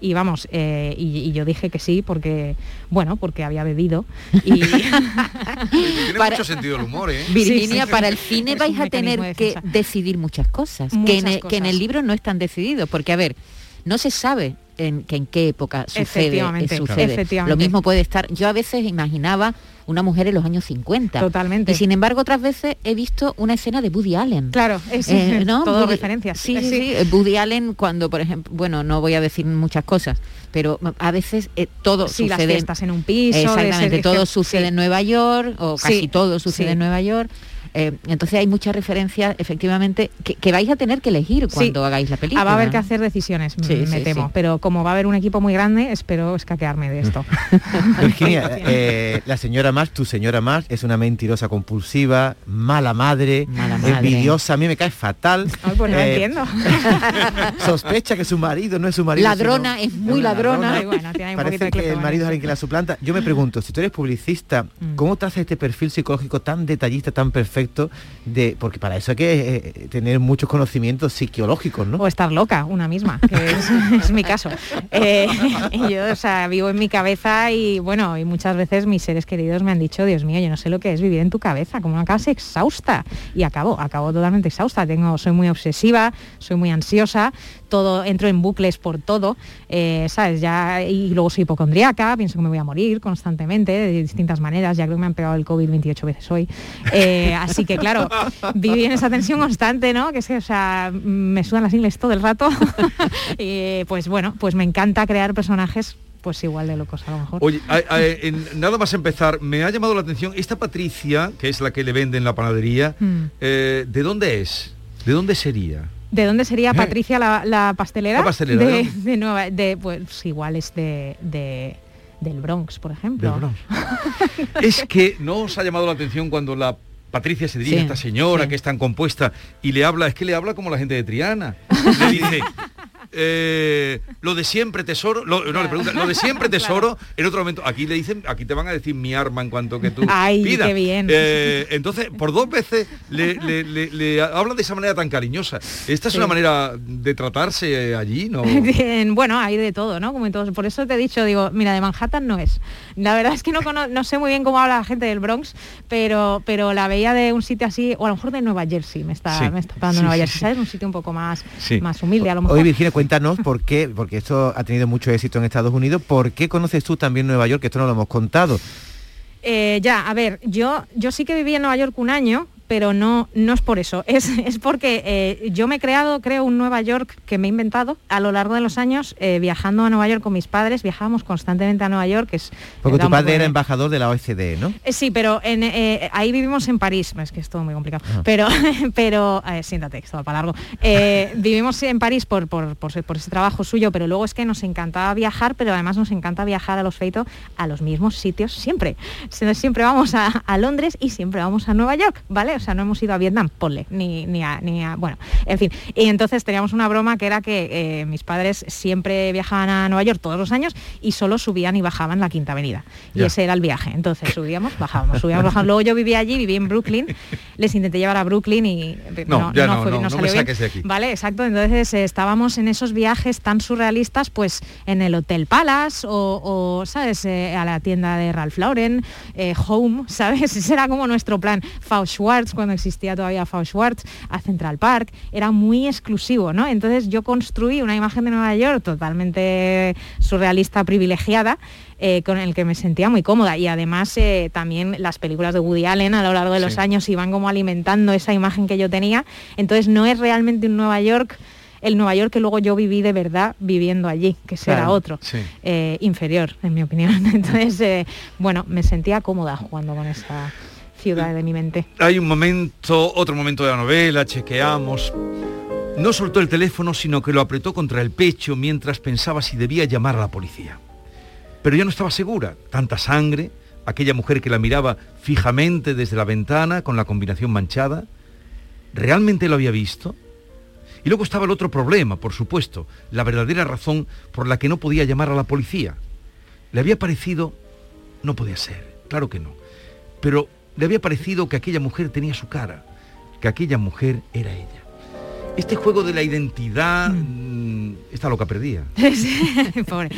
y vamos, eh, y, y yo dije que sí porque, bueno, porque había bebido. Y... tiene mucho sentido el humor ¿eh? Virginia, Sí, sí. para el cine Es vais a tener de que decidir muchas cosas, que, en el, que en el libro no están decididos, porque a ver, no se sabe en, que en qué época sucede. Efectivamente, eh, sucede. efectivamente. Lo mismo puede estar, yo a veces imaginaba una mujer en los años 50. Totalmente. Y sin embargo otras veces he visto una escena de Woody Allen. Claro, es Eh, ¿no? todo Woody- referencias. Sí, Eh, sí, sí. Eh, Woody Allen cuando, por ejemplo, bueno, no voy a decir muchas cosas, pero a veces eh, todo Sí, las sucede... fiestas en un piso, Exactamente, ese- todo sí. sucede en Nueva York, o casi Sí, todo sucede sí. en Nueva York. Eh, entonces hay muchas referencias, efectivamente, que, que vais a tener que elegir cuando hagáis la película. Ah, va a haber ¿no? que hacer decisiones, Sí, me sí, temo. sí. Pero como va a haber un equipo muy grande, espero escaquearme de esto. Virginia, eh, la señora Marx, tu señora Marx, es una mentirosa compulsiva, mala madre, madre. envidiosa, a mí me cae fatal. Ay, pues no Eh, entiendo. Sospecha que su marido no es su marido. Ladrona, es muy ladrona. Ay, bueno, tiene ahí un Parece de que el marido es alguien que la suplanta. Yo me pregunto, si tú eres publicista, Mm. ¿cómo te hace este perfil psicológico tan detallista, tan perfecto? De Porque para eso hay que eh, tener muchos conocimientos psicológicos, ¿no? O estar loca, una misma, que es, es mi caso. Eh, y yo, o sea, vivo en mi cabeza y bueno, y muchas veces mis seres queridos me han dicho, Dios mío, yo no sé lo que es vivir en tu cabeza, como acabas exhausta. Y acabo, acabo totalmente exhausta. Tengo, soy muy obsesiva, soy muy ansiosa, todo, entro en bucles por todo, eh, ¿sabes? Ya, y luego soy hipocondríaca, pienso que me voy a morir constantemente, de distintas maneras, ya creo que me han pegado el COVID 28 veces hoy. Eh, así que claro, viví en esa tensión constante, ¿no? Que es que, o sea, me sudan las ingles todo el rato. y pues bueno, pues me encanta crear personajes pues igual de locos a lo mejor. Oye, a- a- en- nada más empezar, me ha llamado la atención esta Patricia, que es la que le vende en la panadería, Mm. eh, ¿de dónde es? ¿De dónde sería? ¿De dónde sería Patricia la, la pastelera? La pastelera, de, ¿no? de Nueva, de, pues igual es de, de- del Bronx, por ejemplo. Del Bronx. es que no os ha llamado la atención cuando la Patricia se dirige Sí, a esta señora sí. que es tan compuesta y le habla, es que le habla como la gente de Triana. Le dice, eh, lo de siempre tesoro, lo- no le pregunta, lo de siempre tesoro, en otro momento, aquí le dicen, aquí te van a decir mi arma en cuanto que tú Ay, pidas. qué bien. Eh, entonces, por dos veces le, le, le- le hablan de esa manera tan cariñosa. Esta es Sí. una manera de tratarse allí, ¿no? Bien, bueno, hay de todo, ¿no? Como en todos. Por eso te he dicho, digo, mira, de Manhattan no es. La verdad es que no, cono- no sé muy bien cómo habla la gente del Bronx, pero, pero la veía de un sitio así, o a lo mejor de Nueva Jersey, me está, Sí. me está dando Sí, Nueva Jersey. ¿sabes? Un sitio un poco más, más humilde a lo mejor. Hoy Virginia, cuéntanos por qué, porque esto ha tenido mucho éxito en Estados Unidos, ¿por qué conoces tú también Nueva York? Que esto no lo hemos contado. Eh, ya, a ver, yo, yo sí que viví en Nueva York un año, pero no, no es por eso, es, es porque eh, yo me he creado, creo, un Nueva York que me he inventado a lo largo de los años, eh, viajando a Nueva York con mis padres, viajábamos constantemente a Nueva York, que es... Porque tu padre era de- embajador de la OSD, ¿no? Eh, Sí, pero en, ahí vivimos en París, es que es todo muy complicado, Ah. pero, pero siéntate, esto va para largo. Vivimos en París por, por, por, ese- por ese trabajo suyo, pero luego es que nos encantaba viajar, pero además nos encanta viajar a los feitos a los mismos sitios siempre. Siempre vamos a, a Londres y siempre vamos a Nueva York, ¿vale? O sea, no hemos ido a Vietnam, ponle, ni, ni, a, ni a- bueno, en fin. Y entonces teníamos una broma que era que eh, mis padres siempre viajaban a Nueva York todos los años y solo subían y bajaban la Quinta Avenida. Y Ya. ese era el viaje. Entonces subíamos, bajábamos, subíamos, bajábamos. Luego yo vivía allí, viví en Brooklyn, les intenté llevar a Brooklyn y No, ya no, fue- no, no me salió bien. saques de aquí. Vale, exacto. Entonces eh, estábamos en esos viajes tan surrealistas, pues en el Hotel Palace o, o, ¿sabes? Eh, a la tienda de Ralph Lauren, eh, Home, ¿sabes? Ese era como nuestro plan. Fau Schwartz, cuando existía todavía Fau Schwartz, a Central Park, era muy exclusivo, ¿no? Entonces yo construí una imagen de Nueva York totalmente surrealista, privilegiada, eh, con el que me sentía muy cómoda y además eh, también las películas de Woody Allen a lo largo de los Sí. años iban como alimentando esa imagen que yo tenía entonces no es realmente un Nueva York el Nueva York que luego yo viví de verdad viviendo allí que será Claro, otro sí. eh, inferior en mi opinión entonces bueno me sentía cómoda jugando con esa ciudad de mi mente Hay un momento, otro momento de la novela, chequeamos. No soltó el teléfono, sino que lo apretó contra el pecho mientras pensaba si debía llamar a la policía. Pero ya no estaba segura. Tanta sangre, aquella mujer que la miraba fijamente desde la ventana con la combinación manchada. ¿Realmente lo había visto? Y luego estaba el otro problema, por supuesto, la verdadera razón por la que no podía llamar a la policía. Le había parecido, no podía ser, claro que no, pero le había parecido que aquella mujer tenía su cara, que aquella mujer era ella. Este juego de la identidad mm, está loca perdida. Sí, Pobre.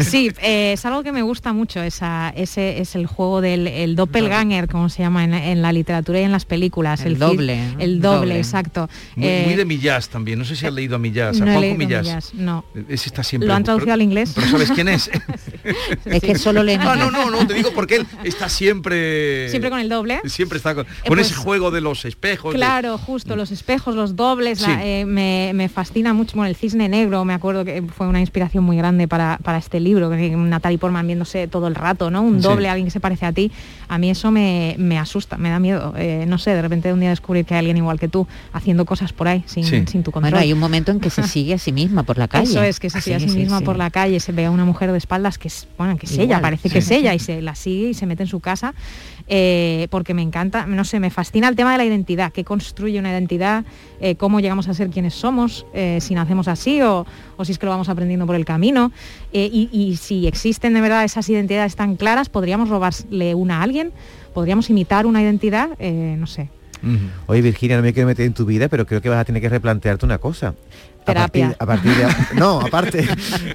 Sí, eh, es algo que me gusta mucho, esa, ese es el juego del el doppelganger, como se llama en, en la literatura y en las películas. El doble, ¿no? El doble, Doble. exacto. Muy, Eh, muy de Millás también, no sé si has leído a Millás, a no he Juanjo Millás. Millás, no. Ese está siempre. ¿Lo han traducido pero- al inglés? Pero ¿sabes quién es? Es que solo leen Ah, no, no, no, te digo porque él está siempre... Siempre con el doble. Siempre está con, con pues, ese juego de los espejos. de- Claro, justo, los espejos, los dobles, la-. Eh, me, me fascina mucho. Bueno, el cisne negro, me acuerdo que fue una inspiración muy grande para, para este libro, que Natalie Portman viéndose todo el rato, ¿no? Un Sí. doble, alguien que se parece a ti. A mí eso me, me asusta, me da miedo. Eh, no sé, de repente un día descubrir que hay alguien igual que tú haciendo cosas por ahí sin, sin tu control. Bueno, hay un momento en que se sigue a sí misma por la calle. Eso es, que se sigue a sí, sí, misma sí. por la calle, se ve a una mujer de espaldas que es, bueno, que es Igual, ella, parece que es ella, y se la sigue y se mete en su casa, eh, porque me encanta, no sé, me fascina el tema de la identidad, qué construye una identidad, eh, cómo llegamos a ser quienes somos, eh, si nacemos así o, o si es que lo vamos aprendiendo por el camino, y, si existen de verdad esas identidades tan claras, podríamos robarle una a alguien, podríamos imitar una identidad, no sé. Oye, Virginia, no me quiero meter en tu vida, pero creo que vas a tener que replantearte una cosa. A Terapia. partir, a partir de, no, aparte,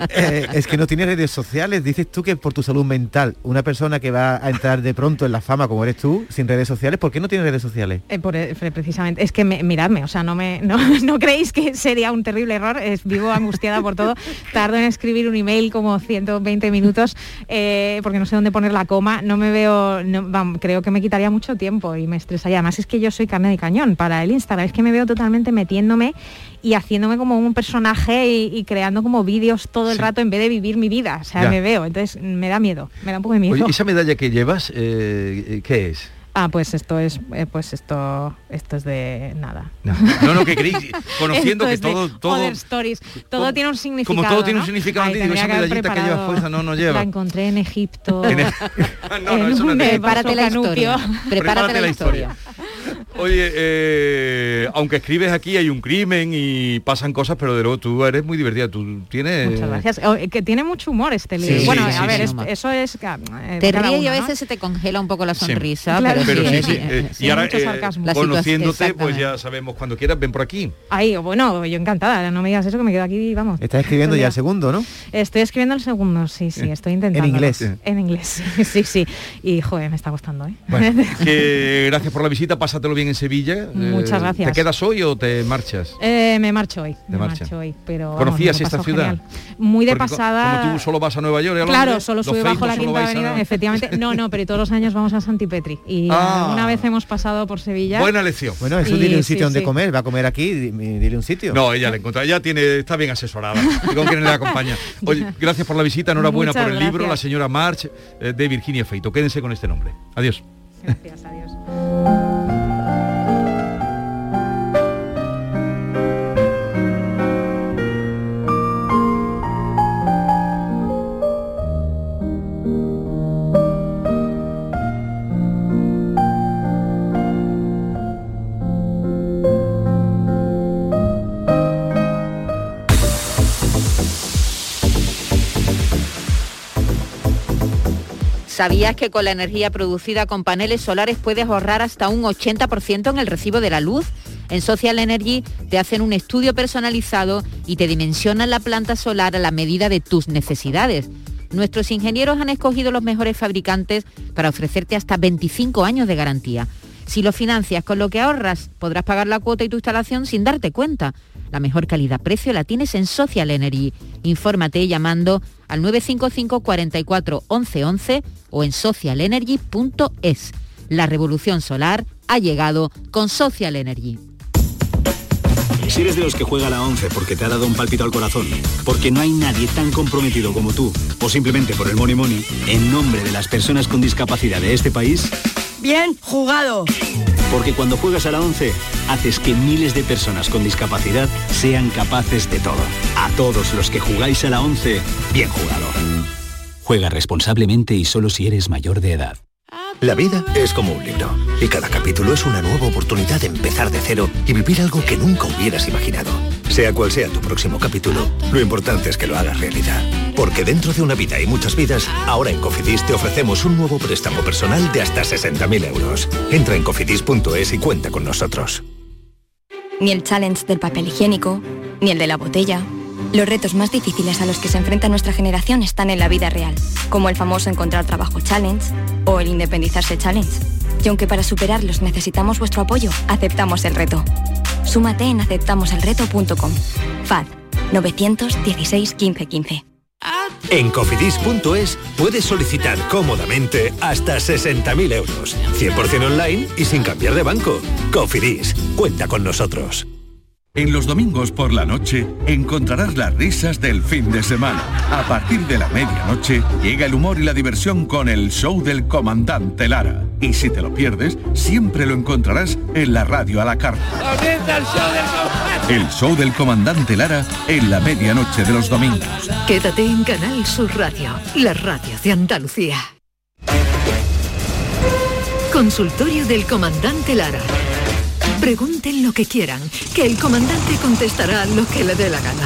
eh, es que no tienes redes sociales. Dices tú que por tu salud mental, una persona que va a entrar de pronto en la fama como eres tú, sin redes sociales, ¿por qué no tienes redes sociales? Eh, por- eh, precisamente, es que me- miradme, o sea, no me no, no creéis que sería un terrible error, es, vivo angustiada por todo, tardo en escribir un email como 120 minutos eh, porque no sé dónde poner la coma, no me veo, no, vam- creo que me quitaría mucho tiempo y me estresaría, además es que yo soy carne de cañón para el Instagram, es que me veo totalmente metiéndome y haciéndome como un personaje y, y creando como vídeos todo el rato en vez de vivir mi vida, o sea, Ya. me veo, entonces me da miedo, me da un poco de miedo. Oye, ¿esa medalla que llevas, eh, qué es? Ah, pues esto es, eh, pues esto, esto es de nada. No, no, que creéis, conociendo Esto que es de todo, todo, Other Stories. Todo tiene un significado. como todo tiene un ¿no? significado, Ay, digo, esa medallita que lleva fuerza no nos lleva. La encontré en Egipto. En no, no, en eso no un es de- Prepárate la historia. Prepárate la historia. Oye, eh, aunque escribes aquí hay un crimen y pasan cosas, pero de luego tú eres muy divertida. Tú tienes. Muchas gracias. Oh, eh, que tiene mucho humor este libro. sí, bueno, sí, a sí, ver, sí, es- humor. eso es... ca- eh, Te ríes y a veces se te congela un poco la Sí. sonrisa, Claro, pero, Pero sí, eh, y ahora eh, conociéndote, pues ya sabemos cuando quieras ven por aquí. Ay, bueno, yo encantada. No me digas eso que me quedo aquí, vamos. Estás escribiendo ya el segundo, ¿no? Estoy escribiendo el segundo, sí, sí, estoy intentando. inglés. En inglés, sí, sí. Y, joder, me está gustando, ¿eh? Bueno, que gracias por la visita, pásatelo bien en Sevilla. Muchas Eh, gracias. ¿Te quedas hoy o te marchas? Eh, me marcho hoy. Me marcha. marcho hoy, pero vamos, ¿Conocías esta ciudad? genial. Muy de Porque pasada. Como tú solo vas a Nueva York, y a Claro, solo los sube bajo la quinta a- avenida, efectivamente. No, no, pero todos los años vamos a Santipetri. Y Ah. una vez hemos pasado por Sevilla. Buena lección. Bueno, eso Y dile un sí, sitio donde sí. comer, va a comer aquí, di- dile un sitio. No, ella la encontró, ella tiene, está bien asesorada con quien le acompaña. Oye, gracias por la visita, enhorabuena Muchas por el libro, la señora March eh, de Virginia Feito. Quédense con este nombre. Adiós. Gracias, adiós. ¿Sabías que con la energía producida con paneles solares puedes ahorrar hasta un 80% en el recibo de la luz? En Social Energy te hacen un estudio personalizado y te dimensionan la planta solar a la medida de tus necesidades. Nuestros ingenieros han escogido los mejores fabricantes para ofrecerte hasta 25 años de garantía. Si lo financias con lo que ahorras, podrás pagar la cuota y tu instalación sin darte cuenta. La mejor calidad-precio la tienes en Social Energy. Infórmate llamando al 955 44 11 11 o en socialenergy.es. La revolución solar ha llegado con Social Energy. Si eres de los que juega la 11 porque te ha dado un palpito al corazón, porque no hay nadie tan comprometido como tú, o simplemente por el money money, en nombre de las personas con discapacidad de este país, Bien jugado. porque cuando juegas a la 11, haces que miles de personas con discapacidad sean capaces de todo. A todos los que jugáis a la 11, bien jugado. Juega responsablemente y solo si eres mayor de edad. La vida es como un libro y cada capítulo es una nueva oportunidad de empezar de cero y vivir algo que nunca hubieras imaginado. Sea cual sea tu próximo capítulo, lo importante es que lo hagas realidad. Porque dentro de una vida y muchas vidas, ahora en Cofidis te ofrecemos un nuevo préstamo personal de hasta 60.000 euros. Entra en cofidis.es y cuenta con nosotros. Ni el challenge del papel higiénico, ni el de la botella. Los retos más difíciles a los que se enfrenta nuestra generación están en la vida real, como el famoso encontrar trabajo challenge o el independizarse challenge. Y aunque para superarlos necesitamos vuestro apoyo, aceptamos el reto. Súmate en aceptamoselreto.com. FAD 916 15 15. En cofidis.es puedes solicitar cómodamente hasta 60.000 euros. 100% online y sin cambiar de banco. Cofidis, cuenta con nosotros. En los domingos por la noche encontrarás las risas del fin de semana. A partir de la medianoche llega el humor y la diversión con el show del comandante Lara. Y si te lo pierdes, siempre lo encontrarás en la radio a la carta. Comienza el show del comandante. El show del comandante Lara en la medianoche de los domingos. Quédate en Canal Sur Radio, la radio de Andalucía. Consultorio del comandante Lara. Pregunten lo que quieran, que el comandante contestará lo que le dé la gana.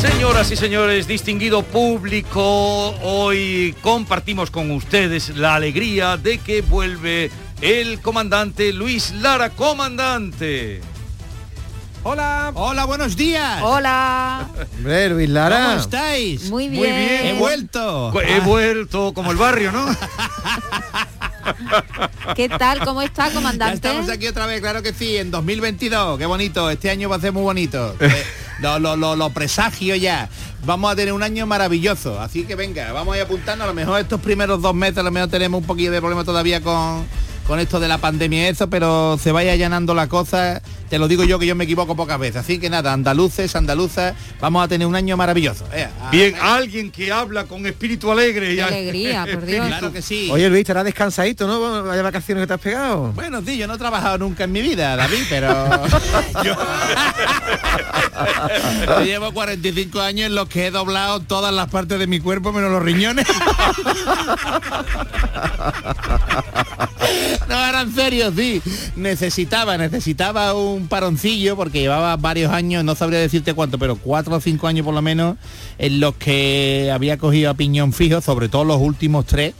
Señoras y señores, distinguido público, hoy compartimos con ustedes la alegría de que vuelve el comandante Luis Lara, comandante. Hola. Hola, buenos días. Hola. Hombre, Luis Lara. ¿Cómo estáis? Muy Muy bien. He vuelto. He vuelto como el barrio, ¿no? ¿Qué tal? ¿Cómo está, Ya comandante? estamos aquí otra vez, claro que sí, en 2022. Qué bonito. Este año va a ser muy bonito. Eh, lo, lo, lo, lo presagio ya. Vamos a tener un año maravilloso. Así que venga, vamos a ir apuntando. A lo mejor estos primeros dos meses, a lo mejor tenemos un poquillo de problema todavía con, con esto de la pandemia y eso, pero se vaya allanando la cosa. Te lo digo yo que yo me equivoco pocas veces. Así que nada, andaluces, andaluzas, vamos a tener un año maravilloso. Eh, a- Bien, alguien que habla con espíritu alegre. y alegría, por Dios. Claro que sí. Oye Luis, estarás descansadito, ¿no? Vaya vacaciones que te has pegado. Bueno, sí, yo no he trabajado nunca en mi vida, David, pero yo... Yo llevo 45 años en los que he doblado todas las partes de mi cuerpo menos los riñones. No, ahora en serio, sí. Necesitaba, necesitaba un paroncillo porque llevaba varios años, no sabría decirte cuánto, pero cuatro o cinco años por lo menos, en los que había cogido a piñón fijo, sobre todo los últimos tres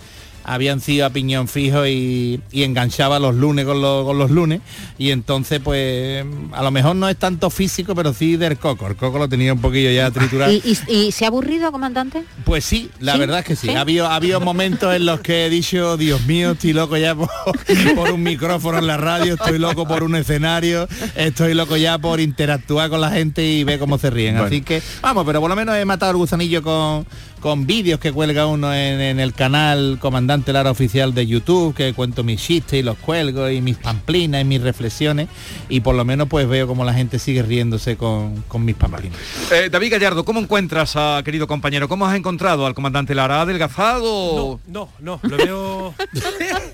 habían sido a piñón fijo y, y enganchaba los lunes con los, con los lunes y entonces pues a lo mejor no es tanto físico pero sí del coco el coco lo tenía un poquillo ya triturado ¿Y, y- y se ha aburrido, comandante? pues sí, la ¿Sí? verdad es que sí. ¿Sí? Ha, habido, ha habido momentos en los que he dicho, Dios mío, estoy loco ya por, por un micrófono en la radio, estoy loco por un escenario, estoy loco ya por interactuar con la gente y ver cómo se ríen. Bueno. Así que, vamos, pero por lo menos he matado el gusanillo con, con vídeos que cuelga uno en, en el canal Comandante Lara Oficial de YouTube, que cuento mis chistes y los cuelgo y mis pamplinas y mis reflexiones y por lo menos pues veo como la gente sigue riéndose con, con mis pamplinas. Eh, David Gallardo, ¿cómo encuentras a querido compañero? ¿Cómo has encontrado al comandante Lara? ¿Ha adelgazado? No, no, lo veo.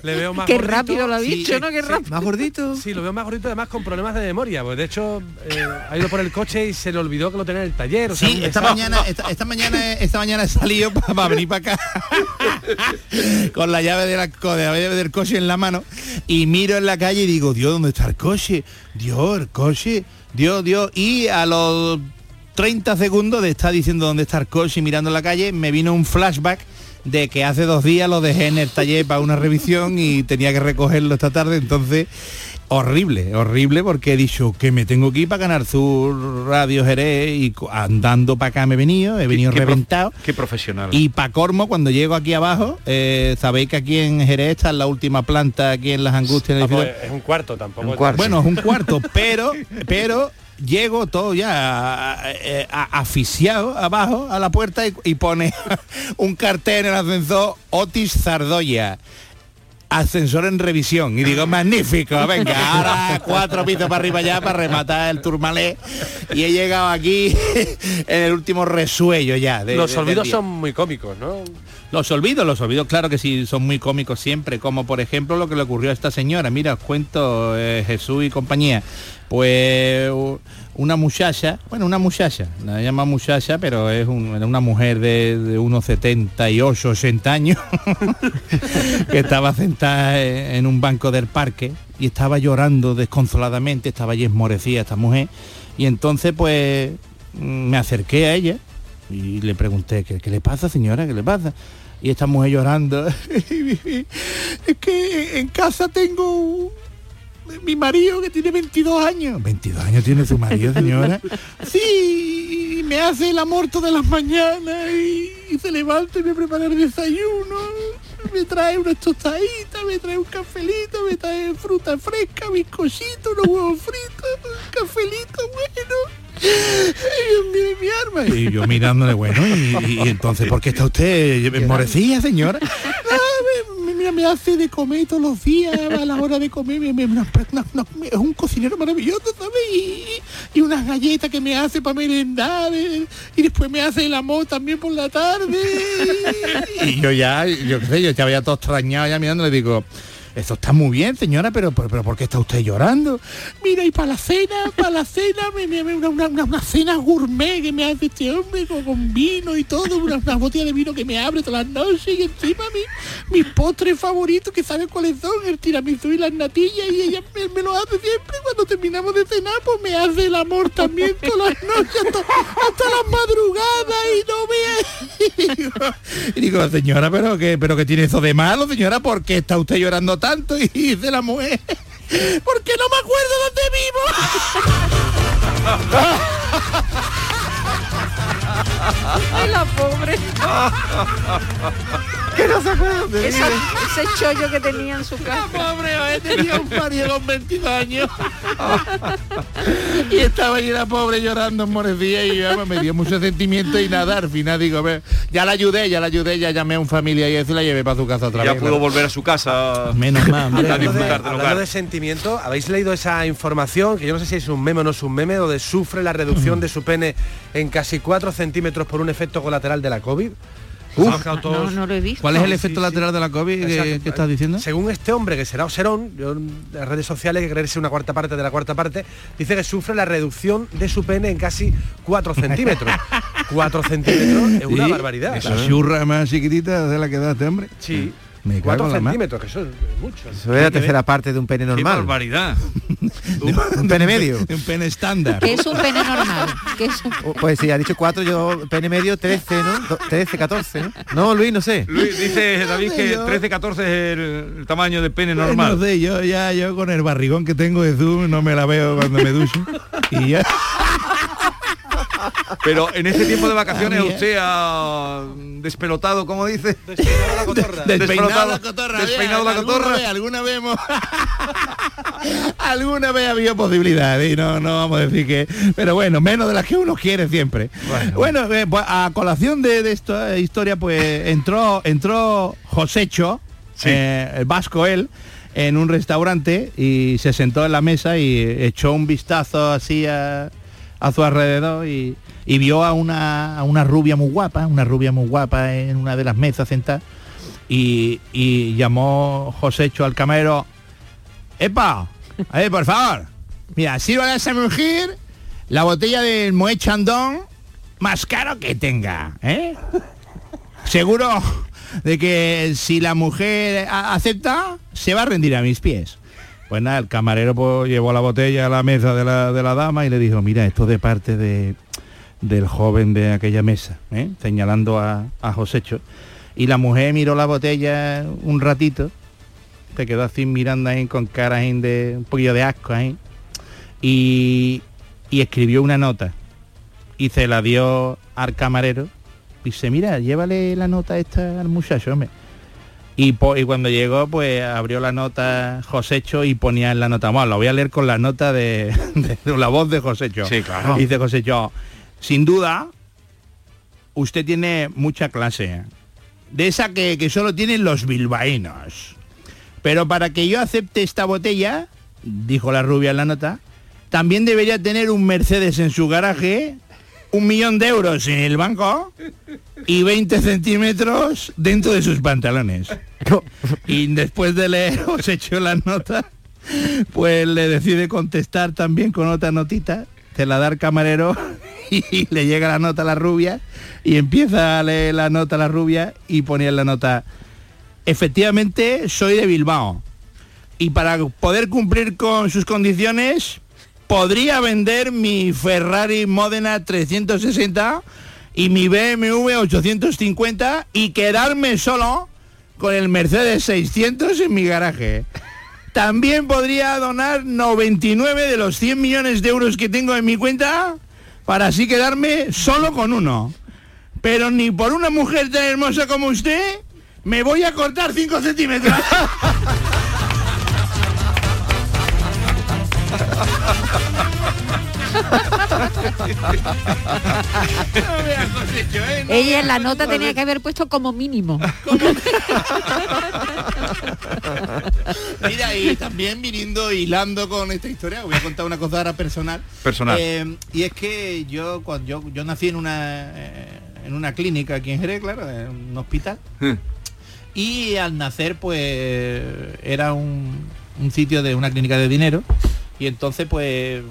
le veo más Qué gordito. rápido lo ha Sí, dicho, ¿no? Qué sí. rápido. ¿Más gordito? Sí, lo veo más gordito además con problemas de memoria. Pues de hecho, eh, ha ido por el coche y se le olvidó que lo tenía en el taller. o sea, Sí, esta mañana, esta, esta mañana, esta mañana he salido para venir para acá con la llave de la co- de la llave del coche en la mano y miro en la calle y digo, Dios, ¿dónde está el coche? Dios, el coche, Dios, Dios. Y a los 30 segundos de estar diciendo dónde está el coche y mirando la calle, me vino un flashback de que hace dos días lo dejé en el taller para una revisión y tenía que recogerlo esta tarde, entonces horrible, horrible porque he dicho que me tengo que ir para ganar su Radio Jerez y andando para acá me he venido, he venido qué reventado. Qué profesional. Y pa' cormo, cuando llego aquí abajo, eh, sabéis que aquí en Jerez está la última planta, aquí en las Angustias. Ah, pues, es un cuarto tampoco. Bueno, es un cuarto, pero, pero llego todo ya eh, a- asfixiado abajo a la puerta y, y pone un cartel en el ascensor Otis Zardoya. Ascensor en revisión y digo magnífico, venga, ahora cuatro pisos para arriba ya para rematar el turmalé y he llegado aquí en el último resuello ya. de- Los de- olvidos son muy cómicos, ¿no? Los olvidos, los olvidos, claro que sí, son muy cómicos siempre, como por ejemplo lo que le ocurrió a esta señora. Mira, os cuento eh, Jesús y compañía. Pues una muchacha, bueno, una muchacha, la llama muchacha, pero es una mujer de, de unos 78, 80 años, que estaba sentada en en un banco del parque y estaba llorando desconsoladamente, estaba allí esmorecida esta mujer. Y entonces pues mm, me acerqué a ella y le pregunté, ¿qué, qué le pasa señora? ¿Qué le pasa? Y esta mujer llorando, es que en casa tengo mi marido que tiene 22 años. 22 años tiene su marido, señora. Sí, y me hace el amor todas las mañanas y, y se levanta y me prepara el desayuno. Me trae unas tostaditas, me trae un cafelito, me trae fruta fresca, bizcochito, unos huevos fritos, un cafelito bueno. Dios mío, mi arma. Y yo mirándole, bueno, y, y entonces, ¿por qué está usted morecía, señora? Ah, mira, me hace de comer todos los días, a la hora de comer, me- me- no, no, no, es un cocinero maravilloso, ¿sabes? Y, y unas galletas que me hace para merendar, eh, y después me hace el amor también por la tarde. Y yo ya, yo qué sé, yo ya había todo extrañado ya mirando, le digo, esto está muy bien, señora, pero, pero, pero ¿por qué está usted llorando? Mira, y para la cena, para la cena, me, me- una, una, una- cena gourmet que me hace este hombre con, vino y todo, una, una botella de vino que me abre todas las noches y encima mi, mis postres favoritos, que sabe cuáles son, el tiramisú y las natillas, y ella me, lo hace siempre cuando terminamos de cenar, pues me hace el amor también todas las noches, hasta, hasta las madrugadas y no me... Y digo, señora, pero que, pero tiene eso de malo, señora, ¿por qué está usted llorando tanto? Y dice la mujer, porque no me acuerdo dónde vivo. Ay, la pobre. que no se acuerda ese chollo que tenía en su casa. pobre, he tenido un marido con 22 años. y estaba allí la pobre llorando, morecía y ya me dio mucho sentimiento y nada, al final digo, ver, ya la ayudé, ya la ayudé, ya llamé a un familia y eso la llevé para su casa otra ya vez. pudo claro. volver a su casa. Menos mal, Hablando, de, hablando de sentimiento, ¿habéis leído esa información? Que yo no sé si es un meme o no es un meme, donde sufre la reducción de su pene en casi 4 centímetros por un efecto colateral de la COVID. Uf. Todos- No, no lo he visto. ¿Cuál es el Sí, efecto sí, lateral de la COVID que, estás diciendo? Según este hombre, que será Oserón, yo en las redes sociales, que creerse una cuarta parte de la cuarta parte, dice que sufre la reducción de su pene en casi 4 centímetros. 4 centímetros es una barbaridad. Esa churra más chiquitita de la que da este hombre. Sí. Me cago 4 en la mar. centímetros, que eso es mucho. Eso es la tercera parte de un pene Qué normal. barbaridad. Un pene medio. Un pene estándar. Que es un pene normal. Que es un... Oh, Pues sí, ha dicho cuatro, yo pene medio 13, ¿no? Do- 13, 14, ¿no? No, Luis, no sé. Luis, dice David que Yo- 13-14 es el, el tamaño de pene Pues normal. No sé, yo ya yo con el barrigón que tengo de Zoom no me la veo cuando me ducho. y ya. Pero en este tiempo de vacaciones usted ha despelotado, como dice. Despeinado la cotorra. Despeinado la cotorra. Despeinado la alguna cotorra. vez, alguna vez hemos- alguna vez había posibilidades y no, no vamos a decir que. Pero bueno, menos de las que uno quiere siempre. Bueno, eh, pues, a colación de, de esta historia, pues entró, entró Josecho, eh, el vasco él, en un restaurante y se sentó en la mesa y echó un vistazo así a, a su alrededor y, y vio a una, a una rubia muy guapa, una rubia muy guapa en una de las mesas sentada y, y llamó Josecho al camarero, ¡Epa! A por favor, mira, sirva a esa la botella del Moet Chandon más caro que tenga, ¿eh? Seguro de que si la mujer acepta, se va a rendir a mis pies. Pues nada, el camarero pues, llevó la botella a la mesa de la, de la dama y le dijo, mira, esto de parte de, del joven de aquella mesa, ¿eh? señalando a, a Josecho. Y la mujer miró la botella un ratito se quedó así mirando ahí con cara ahí de un poquillo de asco ahí. Y, y escribió una nota y se la dio al camarero. Y dice, mira, llévale la nota esta al muchacho, hombre. Y, po- y cuando llegó, pues abrió la nota Josecho y ponía en la nota, bueno, lo voy a leer con la nota de, de la voz de Josecho. Sí, claro. Dice Josecho, sin duda, usted tiene mucha clase. De esa que, que solo tienen los bilbaínos. Pero para que yo acepte esta botella, dijo la rubia en la nota, también debería tener un Mercedes en su garaje, un millón de euros en el banco y 20 centímetros dentro de sus pantalones. Y después de leer os hecho la nota, pues le decide contestar también con otra notita, se la da al camarero y le llega la nota a la rubia y empieza a leer la nota a la rubia y ponía en la nota, efectivamente soy de Bilbao y para poder cumplir con sus condiciones podría vender mi Ferrari Modena 360 y mi BMW 850 y quedarme solo con el Mercedes 600 en mi garaje. También podría donar 99 de los 100 millones de euros que tengo en mi cuenta para así quedarme solo con uno. Pero ni por una mujer tan hermosa como usted me voy a cortar 5 centímetros. Ella en la nota tenía que haber puesto como mínimo. Mira, y también viniendo hilando con esta historia, voy a contar una cosa ahora personal. Personal. Eh, y es que yo cuando yo, yo nací en una eh, en una clínica aquí en Jerez, claro, en un hospital. Y al nacer, pues era un, un sitio de una clínica de dinero. Y entonces, pues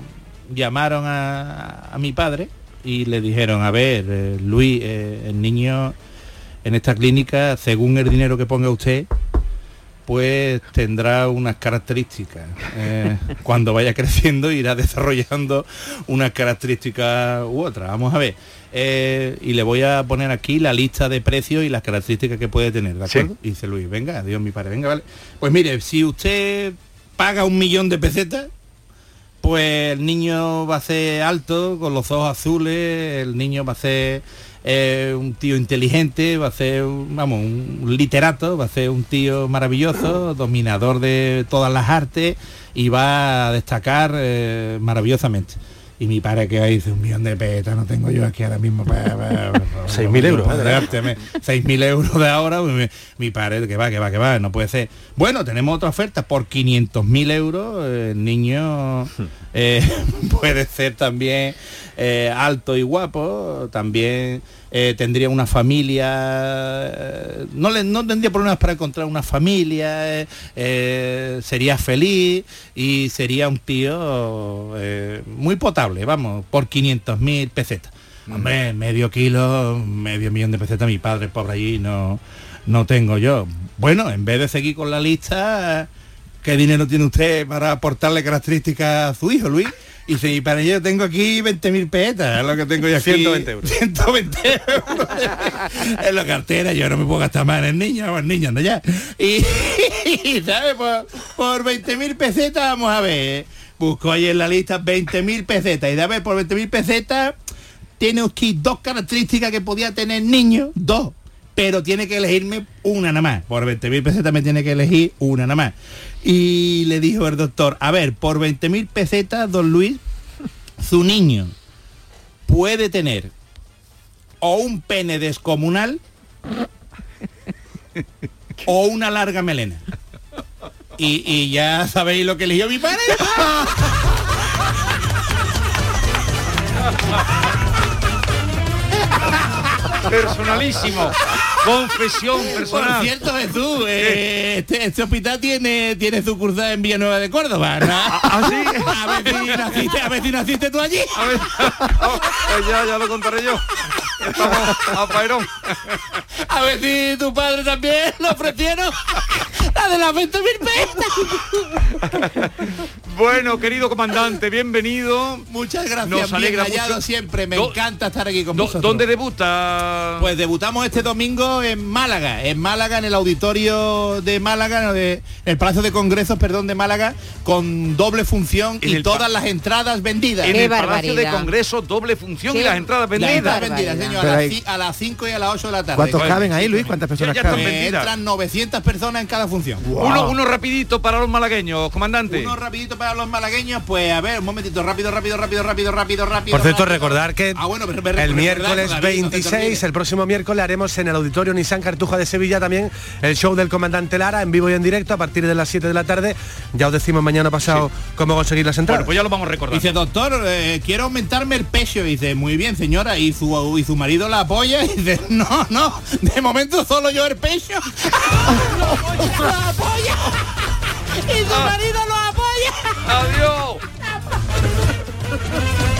llamaron a, a mi padre y le dijeron, a ver, eh, Luis, eh, el niño en esta clínica, según el dinero que ponga usted, pues tendrá unas características. Eh, cuando vaya creciendo irá desarrollando unas características u otras. Vamos a ver. Eh, y le voy a poner aquí la lista de precios y las características que puede tener, ¿de acuerdo? Y dice Luis, venga, Dios mi padre, venga, vale. Pues mire, si usted paga un millón de pesetas, pues el niño va a ser alto, con los ojos azules, el niño va a ser eh, un tío inteligente, va a ser, un- vamos, un literato, va a ser un tío maravilloso, dominador de todas las artes y va a destacar eh, maravillosamente. Y mi padre que dice un millón de petas, no tengo yo aquí ahora mismo para... 6.000 euros, Para dárteme 6.000 euros de ahora, pues mi, mi padre que va, que va, que va, no puede ser. Bueno, tenemos otra oferta, por 500.000 euros eh, el niño eh, puede ser también eh, alto y guapo, también eh, tendría una familia, eh, no, le, no tendría problemas para encontrar una familia, eh, sería feliz y sería un tío muy potable, vamos, por 500.000 pesetas. Hombre, medio kilo, medio millón de pesetas, mi padre pobre allí no, no tengo yo. Bueno, en vez de seguir con la lista, ¿qué dinero tiene usted para aportarle características a su hijo, Luis? Y dice, y para ello tengo aquí 20.000 pesetas, es lo que tengo yo aquí. 120 euros. 120 euros en la cartera, yo no me puedo gastar más en el niño, o el niño anda ya. Y, ¿sabes? Por, por 20.000 pesetas, vamos a ver. Busco ahí en la lista 20.000 pesetas. Y de a ver, por 20.000 pesetas, tiene usted dos características que podía tener niño, dos. Pero tiene que elegirme una nada más. Por 20.000 pesetas me tiene que elegir una nada más. Y le dijo el doctor, a ver, por 20.000 pesetas, don Luis, su niño puede tener o un pene descomunal o una larga melena. Y, y ya sabéis lo que eligió mi padre. Personalísimo. Confesión personal. Por cierto, Jesús, eh, este, este hospital tiene, tiene sucursal en Villanueva de Córdoba, ¿no? ¿Ah, sí? A ver si naciste, a ver si naciste tú allí. A ver, pues ya, ya lo contaré yo. Estamos a Pairón. A ver si tu padre también lo ofrecieron. La de las 20.000 pesetas. Bueno, querido comandante, bienvenido. Muchas gracias. Nos bien alegra hallado mucho. siempre. Me Do- encanta estar aquí con Do- vosotros. ¿Dónde debuta? Pues debutamos este domingo en Málaga, en Málaga, en el auditorio de Málaga, de- en el Palacio de Congresos, perdón, de Málaga, con doble función En y todas las entradas vendidas. En el Palacio de Congreso, doble función y las entradas Las vendidas. entradas vendidas, señor, a las, hay- ci- a las 5 y a las 8 de la tarde. ¿Cuántos caben ahí, Luis? ¿Cuántas personas ya caben? Entran 900 personas en cada función. Uno, uno rapidito para los malagueños, comandante. Uno rapidito para los malagueños, pues a ver, un momentito, rápido, rápido, rápido, rápido, rápido, rápido. Por cierto, rápido. recordar que Ah, bueno, pero me- el miércoles te 26, olvides. el próximo miércoles haremos en el Auditorio Nissan Cartuja de Sevilla también el show del comandante Lara en vivo y en directo a partir de las 7 de la tarde. Ya os decimos mañana pasado cómo conseguir las entradas. Bueno, pues ya lo vamos a recordar. Dice, doctor, eh, quiero aumentarme el pecho. Y dice, muy bien, señora. Y su, y su marido la apoya. Y dice, no, no, de momento solo yo el pecho apoya. y su ah. marido lo apoya. Adiós.